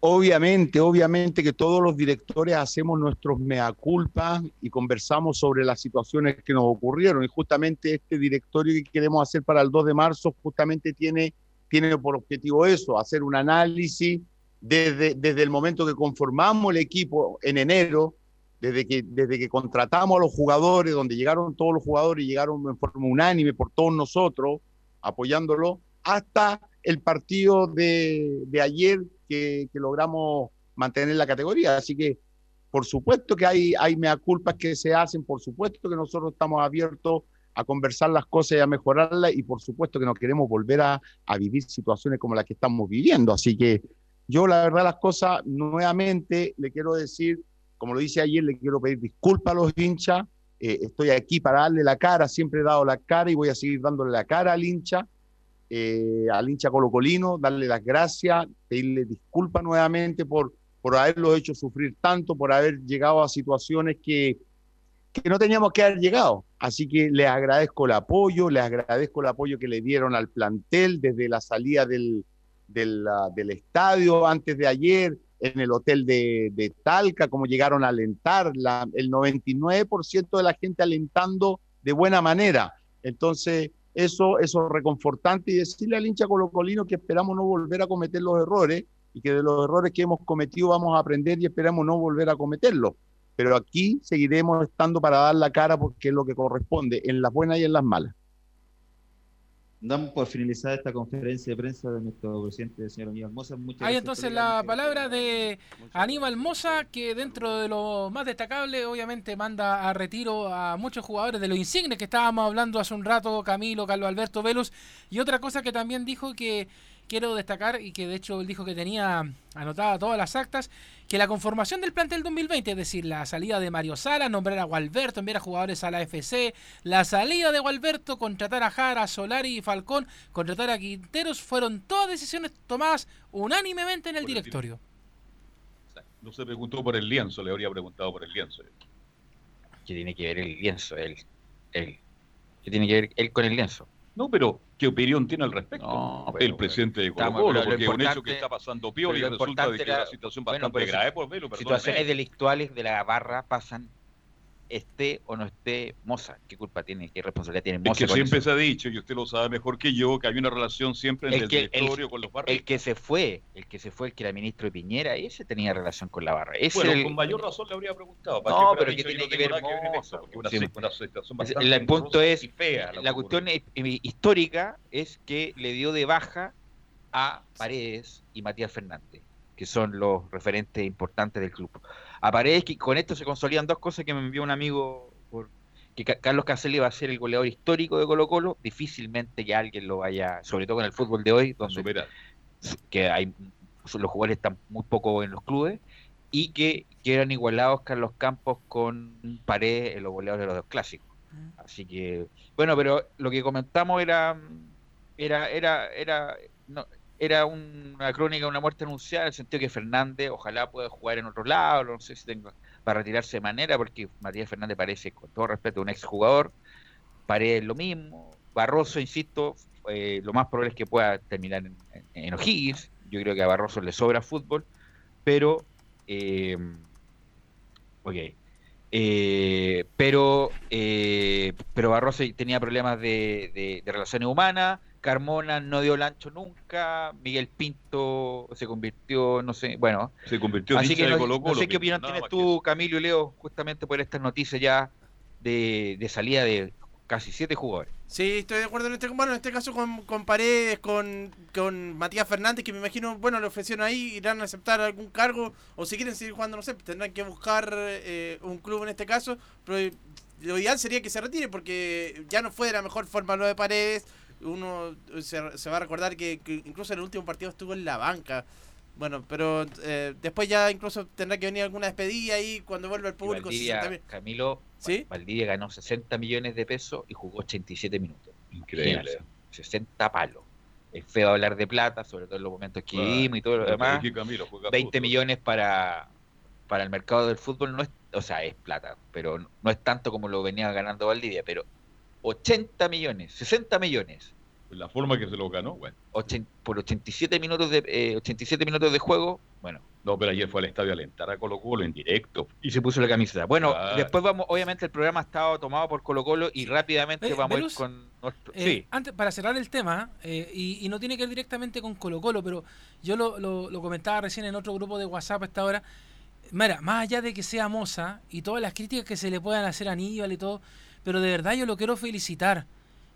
Obviamente, obviamente que todos los directores hacemos nuestros mea culpa y conversamos sobre las situaciones que nos ocurrieron. Y justamente este directorio que queremos hacer para el 2 de marzo justamente tiene, tiene por objetivo eso, hacer un análisis desde, desde el momento que conformamos el equipo en enero, desde que, desde que contratamos a los jugadores, donde llegaron todos los jugadores y llegaron en forma unánime por todos nosotros, apoyándolo, hasta el partido de, de ayer que, que logramos mantener la categoría. Así que, por supuesto que hay, hay mea culpas que se hacen, por supuesto que nosotros estamos abiertos a conversar las cosas y a mejorarlas, y por supuesto que no queremos volver a, a vivir situaciones como las que estamos viviendo. Así que yo, la verdad, las cosas, nuevamente le quiero decir, como lo dice ayer, le quiero pedir disculpas a los hinchas. Eh, estoy aquí para darle la cara, siempre he dado la cara y voy a seguir dándole la cara al hincha eh, al hincha colocolino, darle las gracias, pedirle disculpas nuevamente por, por haberlos hecho sufrir tanto, por haber llegado a situaciones que, que no teníamos que haber llegado. Así que les agradezco el apoyo, les agradezco el apoyo que le dieron al plantel desde la salida del, del, ah, estadio antes de ayer, en el hotel de, Talca, como llegaron a alentar, el 99% de la gente alentando de buena manera. Entonces, eso, eso es reconfortante y decirle al hincha colocolino que esperamos no volver a cometer los errores y que de los errores que hemos cometido vamos a aprender y esperamos no volver a cometerlos. Pero aquí seguiremos estando para dar la cara porque es lo que corresponde, en las buenas y en las malas. Damos por finalizada esta conferencia de prensa de nuestro presidente, señor Aníbal Mosa. Muchas Hay gracias, entonces la palabra de Aníbal Mosa, que dentro de lo más destacable, obviamente manda a retiro a muchos jugadores de los insignes que estábamos hablando hace un rato, Camilo, Carlos Alberto Velus, y otra cosa que también dijo que quiero destacar y que de hecho él dijo que tenía anotada todas las actas, que la conformación del plantel 2020, es decir, la salida de Mario Sala, nombrar a Gualberto, enviar a jugadores a la FC, la salida de Gualberto, contratar a Jara, Solari y Falcón, contratar a Quinteros, fueron todas decisiones tomadas unánimemente en el el directorio. No se preguntó por el lienzo, le habría preguntado por el lienzo. ¿Qué tiene que ver el lienzo? Él, él. ¿Qué tiene que ver él con el lienzo? No, pero ¿qué opinión tiene al respecto? el presidente de Colo Colo, pero lo porque es un hecho que está pasando pero lo resulta de que era- la situación bueno, bastante pero grave por velo, perdóneme. Situaciones delictuales de la barra pasan, esté o no esté Moza. ¿Qué culpa tiene? ¿Qué responsabilidad tiene Es Moza? que siempre eso? se ha dicho, y usted lo sabe mejor que yo, que hay una relación siempre entre el que, el, directorio con los barrios. el que se fue, el que se fue, el que era ministro de Piñera, ese tenía relación con la barra. Ese bueno, el- con mayor razón le habría preguntado. para No, pero dicho, ¿qué yo tiene no que ver nada en Moza? esto, porque una, Sí. una situación Es- bastante El punto es, y fea. la que cuestión es- eh, histórica es que le dio de baja a Paredes y Matías Fernández, que son los referentes importantes del club. A Paredes, que con esto se consolidan dos cosas que me envió un amigo, por, que Ca- Carlos Caselli va a ser el goleador histórico de Colo Colo, difícilmente que alguien lo vaya, sobre todo en el fútbol de hoy, donde que hay los jugadores están muy poco en los clubes, y que quedan igualados Carlos Campos con Paredes en los goleadores de los dos clásicos. Así que, bueno, pero lo que comentamos era era era era no, era una crónica de una muerte anunciada, en el sentido que Fernández ojalá pueda jugar en otro lado, no sé si tenga para retirarse de manera, porque Matías Fernández parece, con todo respeto, un exjugador, Paredes lo mismo, Barroso, insisto, eh, lo más probable es que pueda terminar en O'Higgins, yo creo que a Barroso le sobra fútbol, pero eh, ok, eh, pero eh, pero Barroso tenía problemas de, de, de, relaciones humanas, Carmona no dio el ancho nunca, Miguel Pinto se convirtió, no sé, bueno, se convirtió así que de no, Colo no sé qué opinión tienes tú, Camilo y Leo, justamente por estas noticias ya de, de salida de casi siete jugadores. Sí, estoy de acuerdo en este, bueno, en este caso con, con Paredes, con, con Matías Fernández, que me imagino, bueno, le ofrecieron ahí, irán a aceptar algún cargo, o si quieren seguir jugando, no sé, tendrán que buscar eh, un club en este caso, pero lo ideal sería que se retire, porque ya no fue de la mejor forma lo de Paredes, uno se, se va a recordar que, que incluso en el último partido estuvo en la banca, bueno, pero eh, después ya incluso tendrá que venir alguna despedida ahí cuando vuelva el público. Valdivia, 60 mil. Camilo, ¿Sí? Valdivia ganó 60 millones de pesos y jugó 87 minutos. Increíble. Imagínate, 60 palos. Es feo hablar de plata, sobre todo en los momentos que vivimos y todo lo demás. Camilo juega 20 fútbol. millones para, para el mercado del fútbol no es, o sea, es plata, pero no es tanto como lo venía ganando Valdivia, pero 80 millones, 60 millones. La forma que se lo ganó, bueno. Ochen- por 87 minutos de eh, 87 minutos de juego, bueno. No, pero ayer fue al estadio a alentar a Colo Colo en directo. Y se puso la camiseta. Bueno, después vamos, obviamente el programa ha estado tomado por Colo Colo y rápidamente Eh, vamos a ir con nuestro... Eh, sí, Antes, para cerrar el tema, eh, y, y no tiene que ver directamente con Colo Colo, pero yo lo, lo- lo comentaba recién en otro grupo de WhatsApp a esta hora. Mira, más allá de que sea Moza y todas las críticas que se le puedan hacer a Aníbal y todo, pero de verdad yo lo quiero felicitar.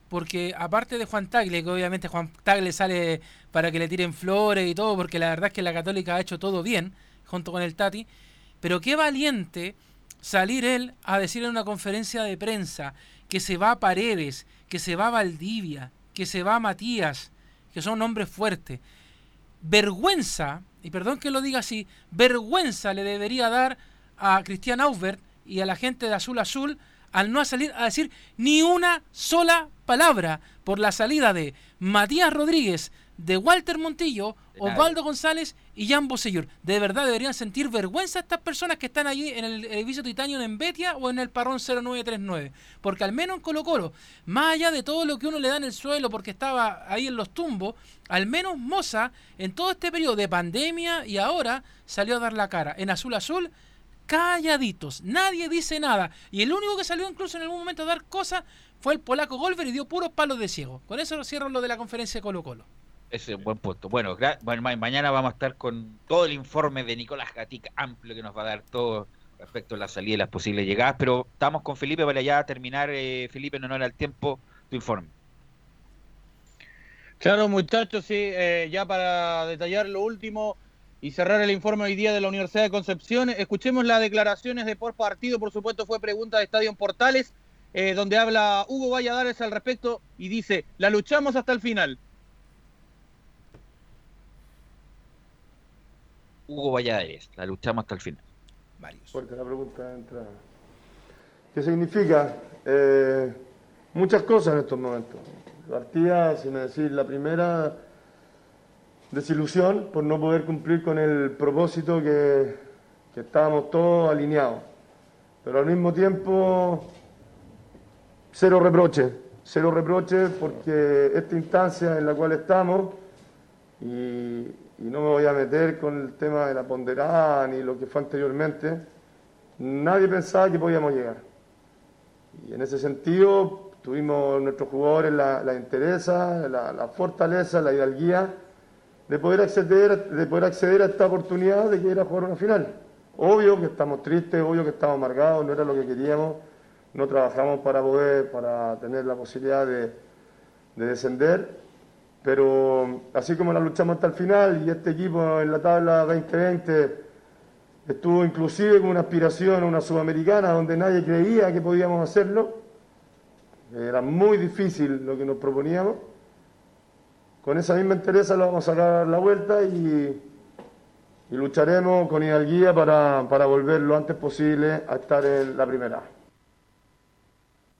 Porque aparte de Juan Tagle, que obviamente Juan Tagle sale para que le tiren flores y todo, porque la verdad es que la Católica ha hecho todo bien, junto con el Tati, pero qué valiente salir él a decir en una conferencia de prensa que se va a Paredes, que se va a Valdivia, que se va a Matías, que son hombres fuertes. Vergüenza, y perdón que lo diga así, vergüenza le debería dar a Cristian Aubert y a la gente de Azul Azul al no salir a decir ni una sola palabra por la salida de Matías Rodríguez, de Walter Montillo. Osvaldo González y Jan Bosellur. De verdad deberían sentir vergüenza estas personas que están allí en el edificio Titanio en Betia o en el Parrón 0939. Porque al menos en Colo Colo, más allá de todo lo que uno le da en el suelo porque estaba ahí en los tumbos, al menos Moza en todo este periodo de pandemia y ahora salió a dar la cara. En Azul Azul, calladitos, nadie dice nada. Y el único que salió incluso en algún momento a dar cosas fue el polaco Golver y dio puros palos de ciego. Con eso cierro lo de la conferencia de Colo Colo. ese es un buen punto. Bueno, mañana vamos a estar con todo el informe de Nicolás Gatica, amplio que nos va a dar todo respecto a la salida y las posibles llegadas, pero estamos con Felipe para ya terminar, eh, Felipe, en honor al tiempo, tu informe. Claro, muchachos, sí, eh, ya para detallar lo último y cerrar el informe hoy día de la Universidad de Concepción, escuchemos las declaraciones de por partido, por supuesto fue pregunta de Estadio en Portales, eh, donde habla Hugo Valladares al respecto y dice, la luchamos hasta el final. Hugo Valladares, la luchamos hasta el final. Fuerte la pregunta de entrada. ¿Qué significa? Eh, muchas cosas en estos momentos. Partida, si me decís la primera, desilusión por no poder cumplir con el propósito que, que estábamos todos alineados. Pero al mismo tiempo, cero reproches, cero reproches porque esta instancia en la cual estamos, y, no me voy a meter con el tema de la ponderada ni lo que fue anteriormente, nadie pensaba que podíamos llegar. Y en ese sentido tuvimos nuestros jugadores la, la entereza, la, la fortaleza, la hidalguía de poder, acceder, de poder acceder a esta oportunidad de que era jugar una final. Obvio que estamos tristes, obvio que estamos amargados, no era lo que queríamos, no trabajamos para poder, para tener la posibilidad de, de descender, pero así como la luchamos hasta el final y este equipo en la tabla 2020 estuvo inclusive con una aspiración a una sudamericana donde nadie creía que podíamos hacerlo, era muy difícil lo que nos proponíamos, con esa misma entereza lo vamos a sacar la vuelta y, y lucharemos con hidalguía para, para volver lo antes posible a estar en la primera.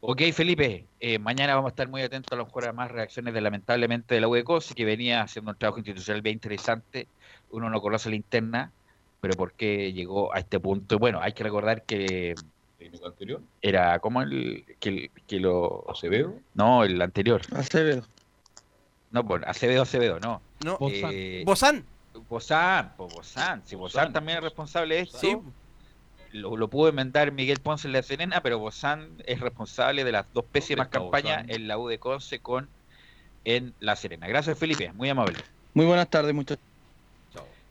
Ok, Felipe, eh, mañana vamos a estar muy atentos a lo mejor a más reacciones de lamentablemente de la UECOS, que venía haciendo un trabajo institucional bien interesante. Uno no conoce la interna, pero por qué llegó a este punto. Bueno, hay que recordar que ¿Técnico anterior? era como el que, que lo ¿Acevedo? No, el anterior. Acevedo. No, bueno, Acevedo, Acevedo, no. No, Eh, Bozán. Bozán, pues Bozán. Si Bozán, Bozán. también es responsable de esto. Sí. Lo, lo pudo enmendar Miguel Ponce en la Serena, pero Bozán es responsable de las dos pésimas campañas Bozán? en la U de Conce con en la Serena. Gracias, Felipe, muy amable. Muy buenas tardes, muchachos.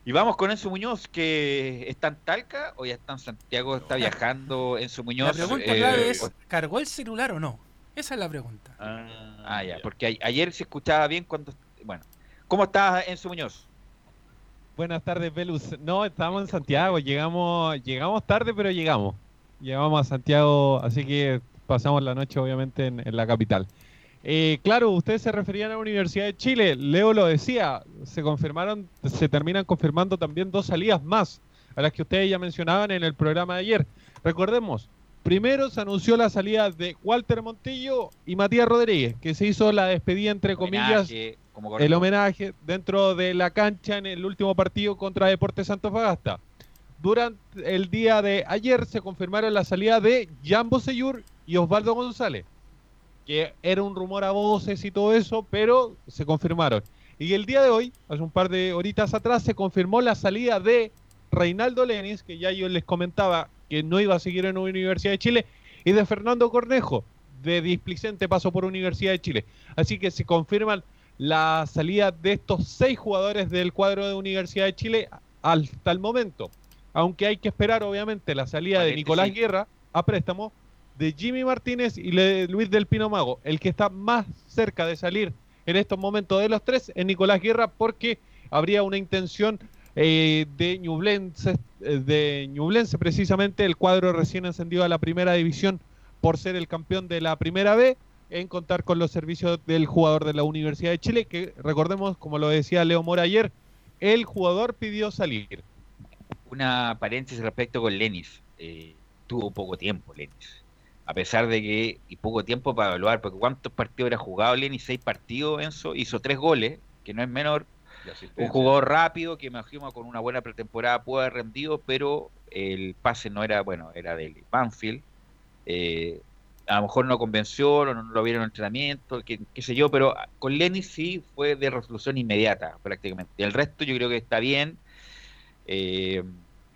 Y vamos con Enzo Muñoz, que está en Talca o ya está en Santiago, está viajando Enzo Muñoz. La pregunta eh, clave es, ¿cargó el celular o no? Esa es la pregunta. Ah, ya, porque a- ayer se escuchaba bien cuando... Bueno, ¿cómo estás, Enzo Muñoz? Buenas tardes, Velus. No, estábamos en Santiago, llegamos, llegamos tarde, pero llegamos. Llegamos a Santiago, así que pasamos la noche obviamente en, en la capital. Eh, claro, ustedes se referían a la Universidad de Chile. Leo lo decía, se confirmaron, se terminan confirmando también dos salidas más, a las que ustedes ya mencionaban en el programa de ayer. Recordemos, primero se anunció la salida de Walter Montillo y Matías Rodríguez, que se hizo la despedida entre comillas Homenaje, como el homenaje dentro de la cancha en el último partido contra Deportes Antofagasta. Durante el día de ayer se confirmaron la salida de Jambo Seyur y Osvaldo González, que era un rumor a voces y todo eso, pero se confirmaron. Y el día de hoy, hace un par de horitas atrás, se confirmó la salida de Reinaldo Lenis, que ya yo les comentaba que no iba a seguir en Universidad de Chile, y de Fernando Cornejo, de displicente paso por Universidad de Chile. Así que se confirman la salida de estos seis jugadores del cuadro de Universidad de Chile hasta el momento. Aunque hay que esperar, obviamente, la salida de. Nicolás Guerra a préstamo, de Jimmy Martínez y de Luis del Pino Mago. El que está más cerca de salir en estos momentos de los tres es Nicolás Guerra porque habría una intención eh, de Ñublense, eh, de precisamente el cuadro recién encendido a la primera división por ser el campeón de la primera B, en contar con los servicios del jugador de la Universidad de Chile, que recordemos, como lo decía Leo Mora ayer, el jugador pidió salir. Una paréntesis respecto con Lenis. Eh, tuvo poco tiempo Lenis. A pesar de que, y poco tiempo para evaluar, porque ¿cuántos partidos habrá jugado Lenis? Seis partidos, Enzo, hizo tres goles, que no es menor. Un jugador rápido que imagino con una buena pretemporada puede haber rendido, pero el pase no era, bueno, era del Banfield. Eh, a lo mejor no convenció, no lo vieron en entrenamiento, qué, qué sé yo, pero con Lenis sí fue de resolución inmediata prácticamente. El resto yo creo que está bien. Eh,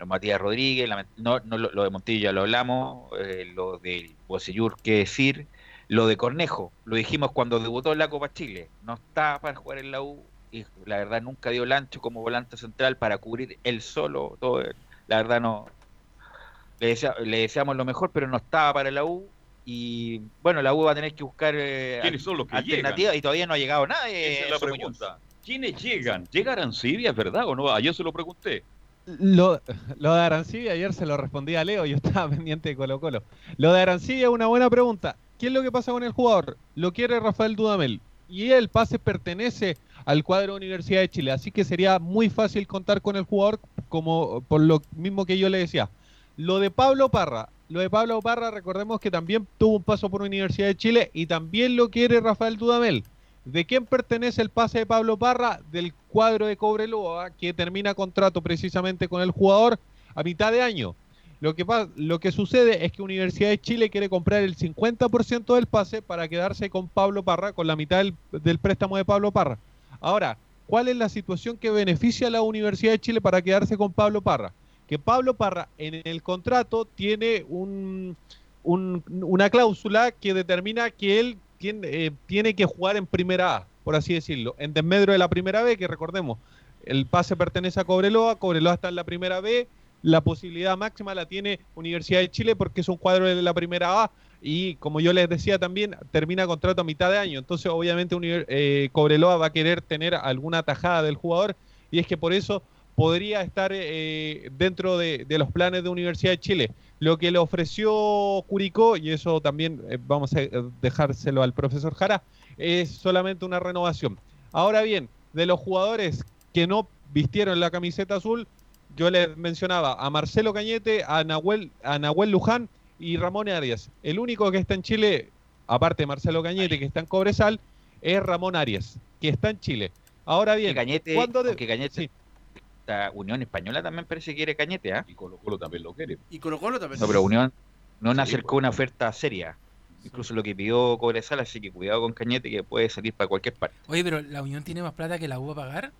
Matías Rodríguez, la- no, no, lo, lo de Montillo ya lo hablamos, eh, lo de Bocellur, qué decir, lo de Cornejo, lo dijimos cuando debutó en la Copa Chile, no está para jugar en la U y la verdad nunca dio el ancho como volante central para cubrir él solo, todo, la verdad no, le, desea- le deseamos lo mejor, pero no estaba para la U y bueno, la U va a tener que buscar eh, ¿Quiénes son los que alternativas y todavía no ha llegado nadie. Esa es la Muñoz. pregunta. ¿Quiénes llegan? ¿Llega Arancibia, es verdad o no? Ayer se lo pregunté. Lo, lo de Arancibia, ayer se lo respondí a Leo, yo (laughs) estaba pendiente de Colo Colo. Lo de Arancibia es una buena pregunta. ¿Qué es lo que pasa con el jugador? Lo quiere Rafael Dudamel. Y el pase pertenece al cuadro de Universidad de Chile. Así que sería muy fácil contar con el jugador, como por lo mismo que yo le decía. Lo de Pablo Parra. Lo de Pablo Parra, recordemos que también tuvo un paso por Universidad de Chile y también lo quiere Rafael Dudamel. ¿De quién pertenece el pase de Pablo Parra? Del cuadro de Cobreloa, que termina contrato precisamente con el jugador a mitad de año. Lo que, lo que sucede es que Universidad de Chile quiere comprar el 50% del pase para quedarse con Pablo Parra, con la mitad del, del préstamo de Pablo Parra. Ahora, ¿cuál es la situación que beneficia a la Universidad de Chile para quedarse con Pablo Parra? Que Pablo Parra en el contrato tiene un, un- una cláusula que determina que él tiene, eh, tiene que jugar en primera A, por así decirlo, en desmedro de la primera B, que recordemos, el pase pertenece a Cobreloa, Cobreloa está en la primera B, la posibilidad máxima la tiene Universidad de Chile porque es un cuadro de la primera A y como yo les decía también, termina contrato a mitad de año, entonces obviamente Univer- eh, Cobreloa va a querer tener alguna tajada del jugador y es que por eso podría estar eh, dentro de, de los planes de Universidad de Chile. Lo que le ofreció Curicó, y eso también eh, vamos a eh, dejárselo al profesor Jara, es solamente una renovación. Ahora bien, de los jugadores que no vistieron la camiseta azul, yo les mencionaba a Marcelo Cañete, a Nahuel, a Nahuel Luján y Ramón Arias. El único que está en Chile, aparte de Marcelo Cañete, que está en Cobresal, es Ramón Arias, que está en Chile. Ahora bien, Cañete, ¿cuándo de- aunque Cañete, la Unión Española también parece que quiere Cañete, ¿ah? Y Colo Colo también lo quiere. Y Colo Colo también. No, pero Unión no Sí, acercó una oferta seria. Incluso lo que pidió Cobresal, así que cuidado con Cañete que puede salir para cualquier parte. Oye, pero la Unión tiene más plata que la U a pagar.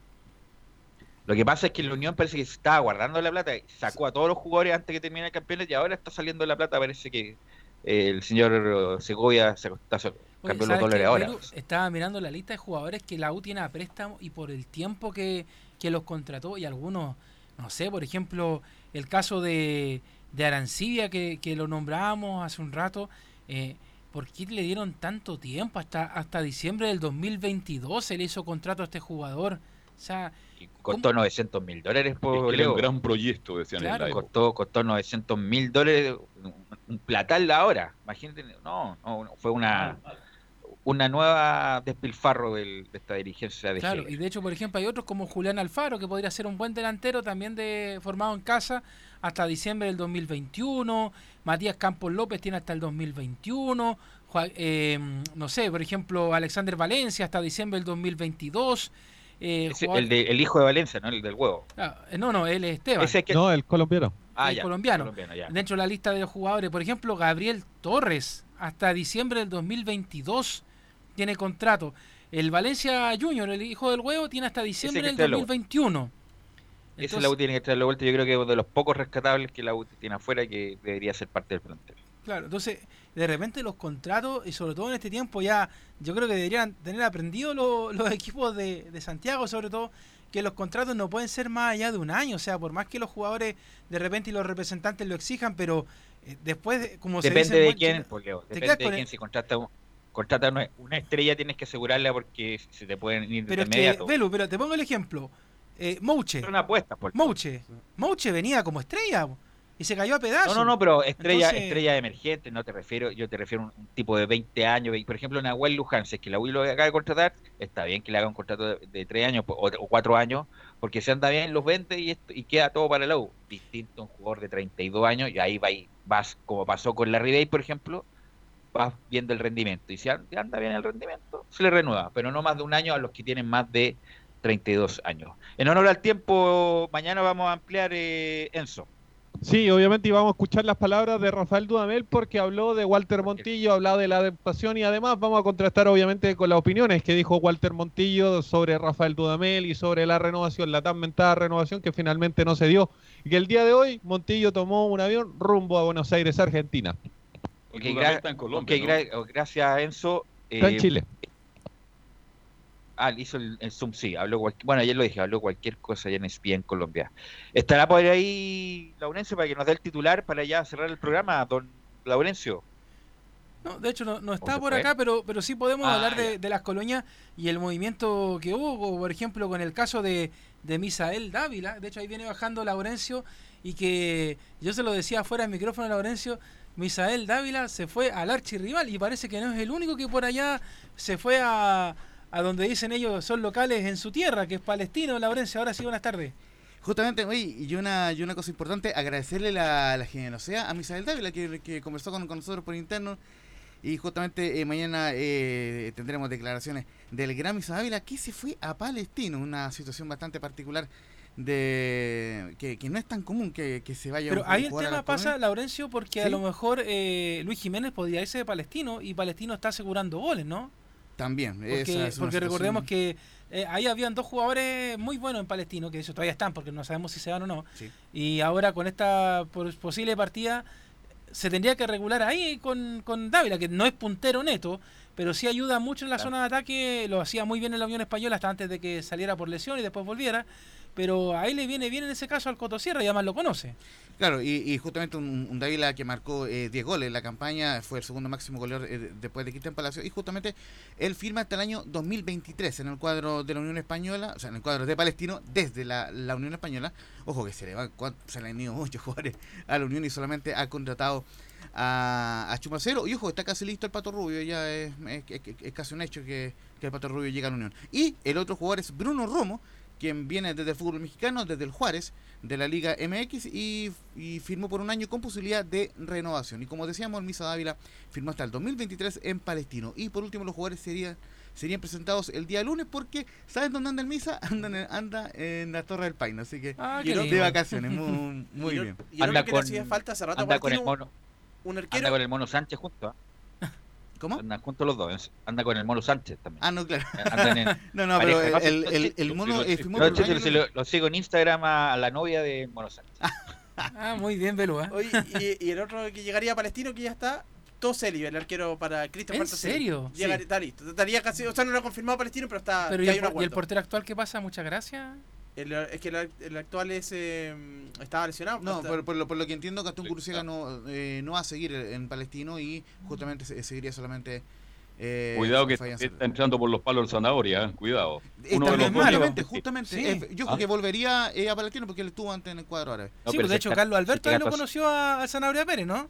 Lo que pasa es que la Unión parece que se estaba guardando la plata, sacó a todos los jugadores antes que termine el campeonato y ahora está saliendo la plata. Parece que eh, el señor Segovia se está, Oye, cambió los ¿sabes dólares ahora. Estaba mirando la lista de jugadores que la U tiene a préstamo y por el tiempo que, que los contrató y algunos, no sé, por ejemplo, el caso de, de Arancibia que, que lo nombrábamos hace un rato. eh, ¿por qué le dieron tanto tiempo? Hasta, hasta diciembre del 2022 se le hizo contrato a este jugador. O sea, Costó 900 mil dólares Es por que era Leo. un gran proyecto, decían en la Claro. Costó, costó 900 mil dólares, un, platal ahora. Imagínate, no, fue una una nueva despilfarro del- de esta dirigencia de Claro, y de hecho, por ejemplo, hay otros como Julián Alfaro, que podría ser un buen delantero también de formado en casa hasta diciembre del 2021. Matías Campos López tiene hasta el 2021. Jua- eh, no sé, por ejemplo, Alexander Valencia hasta diciembre del 2022. Eh, Ese- jugador- el, de- el hijo de Valencia, ¿no? El del huevo. Ah, no, no, él es Esteban. Ese que- No, el colombiano. Ah, el ya, colombiano. colombiano, ya. Dentro de la lista de los jugadores, por ejemplo, Gabriel Torres, hasta diciembre del 2022 tiene contrato. El Valencia Junior, el hijo del huevo, tiene hasta diciembre del está loco. 2021. Ese Entonces- la U tiene que traerlo de vuelta. Yo creo que es de los pocos rescatables que la U tiene afuera y que debería ser parte del plantel. Claro, entonces, de repente los contratos, y sobre todo en este tiempo ya, yo creo que deberían tener aprendido lo- los (laughs) equipos de, de Santiago, sobre todo, que los contratos no pueden ser más allá de un año. O sea, por más que los jugadores de repente y los representantes lo exijan, pero eh, después, de- como se Depende dice en de quién, Depende de quién. Si contrata, un- contrata una, estrella, tienes que asegurarla porque se te pueden ir Pero de es que, inmediato. Pero te pongo el ejemplo. Eh, Mouche. una apuesta, por Mouche. Mouche venía como estrella y se cayó a pedazos. No, no, no, pero estrella, Entonces- estrella emergente, no te refiero, yo te refiero a un, tipo de 20 años, por ejemplo, Nahuel Luján, si es que la UI lo acaba de contratar, está bien que le haga un contrato de, de 3 años o, o 4 años, porque si anda bien los vende y, esto- y queda todo para la U. Distinto a un jugador de 32 años, y ahí va y vas, como pasó con la Ribey, por ejemplo, vas viendo el rendimiento. Y si an- anda bien el rendimiento, se le renueva, pero no más de un año a los que tienen más de 32 años. En honor al tiempo, mañana vamos a ampliar eh, Enzo. Sí, obviamente íbamos a escuchar las palabras de Rafael Dudamel porque habló de Walter Montillo, hablado de la adaptación y además vamos a contrastar obviamente con las opiniones que dijo Walter Montillo sobre Rafael Dudamel y sobre la renovación, la tan mentada renovación que finalmente no se dio y que el día de hoy Montillo tomó un avión rumbo a Buenos Aires, Argentina. Ok, Dudamel gra- está en Colombia, ok, ¿no? gra- oh, gracias Enzo. Está en Eh, Chile. Ah, hizo el, el Zoom, sí, habló cual- bueno, ayer lo dije, habló cualquier cosa allá en ESPN Colombia. ¿Estará por ahí Laurencio para que nos dé el titular para ya cerrar el programa, don Laurencio? No, de hecho no, no está por acá, pero, pero sí podemos Ah, hablar de, de las colonias y el movimiento que hubo, por ejemplo con el caso de, de Misael Dávila. De hecho ahí viene bajando Laurencio y que yo se lo decía fuera del micrófono a Laurencio, Misael Dávila se fue al archirrival y parece que no es el único que por allá se fue a, a donde dicen ellos son locales en su tierra, que es palestino. Laurencio, ahora sí, buenas tardes. Justamente, oye, y una, y una cosa importante, agradecerle la, la generosidad a Misael Dávila, que, que conversó con, con nosotros por interno. Y justamente eh, mañana eh, tendremos declaraciones del gran Misael Dávila, que se fue a Palestino, una situación bastante particular de que, que no es tan común que, que se vaya Pero un ahí el a tema pasa. Laurencio, porque a lo mejor eh, Luis Jiménez podría irse de Palestino y Palestino está asegurando goles, ¿no? También, Porque, es recordemos que eh, ahí habían dos jugadores muy buenos en Palestino, que eso todavía están, porque no sabemos si se van o no. Sí. Y ahora con esta pos- posible partida, se tendría que regular ahí con, con Dávila, que no es puntero neto, pero sí ayuda mucho en la zona de ataque, lo hacía muy bien en la Unión Española hasta antes de que saliera por lesión y después volviera. Pero ahí le viene bien en ese caso al Cotosierra y además lo conoce. Claro, y, justamente un, un Dávila que marcó eh, 10 goles en la campaña, fue el segundo máximo goleador eh, después de Cristian Palacio, y justamente él firma hasta el año 2023 en el cuadro de la Unión Española, o sea, en el cuadro de Palestino, desde la, la Unión Española. Ojo que se le, van, se le han ido muchos (laughs) jugadores a la Unión y solamente ha contratado a, a Chumacero. Y ojo, está casi listo el Pato Rubio, ya es, es- es- es casi un hecho que, que el Pato Rubio llega a la Unión. Y el otro jugador es Bruno Romo, quien viene desde el fútbol mexicano, desde el Juárez, de la Liga MX, y, y firmó por un año con posibilidad de renovación. Y como decíamos, el Misa Dávila firmó hasta el 2023 en Palestino. Y por último, los jugadores serían serían presentados el día lunes porque ¿saben dónde anda el Misa? (laughs) Anda en, anda en la Torre del Paine, así que Ah, de lindo. vacaciones, muy, muy Y bien. y no lo que le hacía falta hace rato a anda con el mono, un anda arquero. con el mono Sánchez junto, ¿ah? ¿Cómo? Andan juntos los dos, anda con el mono Sánchez también. Ah, no, claro. Andan en (laughs) No, no, pero el- el- el mono, eh, firmó No, lo, lo sigo en Instagram a, la novia de Mono Sánchez. (laughs) Ah, muy bien, Belu, ¿eh? Oye, y, y el otro que llegaría a Palestino que ya está, Toselli, el arquero para Cristian ¿En serio? Llegaría, Sí. está listo. Estaría casi, o sea, no lo ha confirmado Palestino, pero está Pero ¿y ya hay el, un por- y el portero actual qué pasa? Muchas gracias. El, es que el, el actual es eh, estaba lesionado. No, por, por lo, por lo que entiendo, Gastón Curuciaga no, eh, no va a seguir en Palestino y justamente se- seguiría solamente. eh, Cuidado que está entrando por los palos de zanahoria, ¿eh? cuidado. Uno de los justamente, justamente. Sí. eh, yo creo Ah. que volvería eh, a Palestino porque él estuvo antes en el cuadro árabe. No, sí, pero pues de hecho Carlos Alberto si ahí lo conoció a, a Zanabria Pérez, ¿no?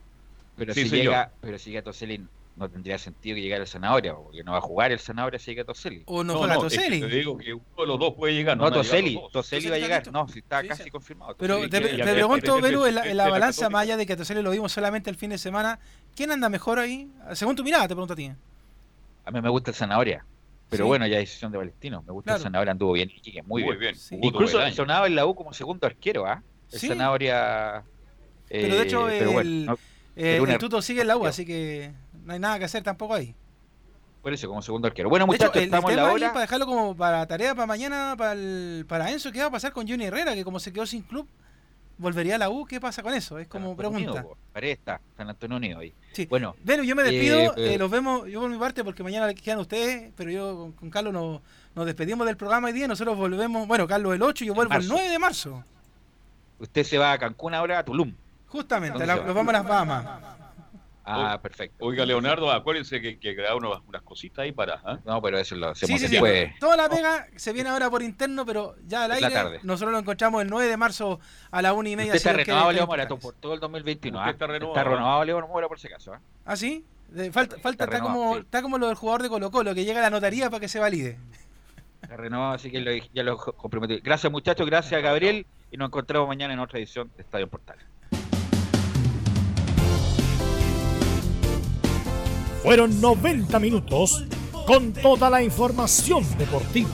Pero Sí, si llega, pero si llega Toselli, no tendría sentido que llegara el Zanahoria, porque no va a jugar el Zanahoria si llega Toselli. O no, No, juega no, es que Toselli. te digo que uno de los dos puede llegar. No, llegar Toselli. Toselli va a llegar. No, si está casi confirmado. Pero te, pregunto, Beru, en la, en balanza, más allá de que a Toselli lo vimos solamente el fin de semana, ¿quién anda mejor ahí? Según tu mirada, te pregunto a ti. A mí me gusta el Zanahoria. Pero Sí. bueno, ya decisión de Palestino. Me gusta Claro. el Zanahoria, anduvo bien. Muy, Muy bien. Incluso sonaba en la U como segundo arquero, ¿ah? El Sí. Zanahoria. Pero de hecho, eh, no- eh, el Tuto sigue en la U, así que no hay nada que hacer tampoco ahí. por eso, como segundo arquero. Bueno, hecho, muchachos, el estamos en la ahí, hora. para dejarlo como para tarea para mañana, para, el- para Enzo, ¿qué va a pasar con Johnny Herrera? Que como se quedó sin club, volvería a la U. ¿Qué pasa con eso? Es como pregunta. Paredes está, San Antonio Unido ahí. Sí. Bueno, Bueno, yo me Eh, despido, eh, eh, los vemos, yo por mi parte, porque mañana quedan ustedes, pero yo con, con Carlos nos, nos despedimos del programa hoy día, nosotros volvemos, bueno, Carlos el 8 y yo vuelvo el marzo. 9 de marzo, usted se va a Cancún ahora, a Tulum. justamente, ¿Dónde la- nos vamos a las Bahamas. Ah, perfecto. Oiga, Leonardo, acuérdense que, que graba unas, unas cositas ahí para. ¿ah? No, pero eso lo Sí, hacemos sí, sí, después. toda la pega se viene ahora por interno, pero ya al Es la aire, tarde. nosotros lo encontramos el 9 de marzo a la 1 y media. Usted está renovado, en Leo. Morato, por todo el 2021. Usted ¿ah? está renovado. Está renovado, Leo Mora, por si acaso. ¿ah? ¿Ah, sí? De- falta, falta está, renovado, como, sí. está como lo del jugador de Colo Colo, que llega a la notaría para que se valide. Está renovado, así que lo- ya lo comprometí. Gracias, muchachos. Gracias, Gabriel. Y nos encontramos mañana en otra edición de Estadio Portal. Fueron 90 minutos con toda la información deportiva.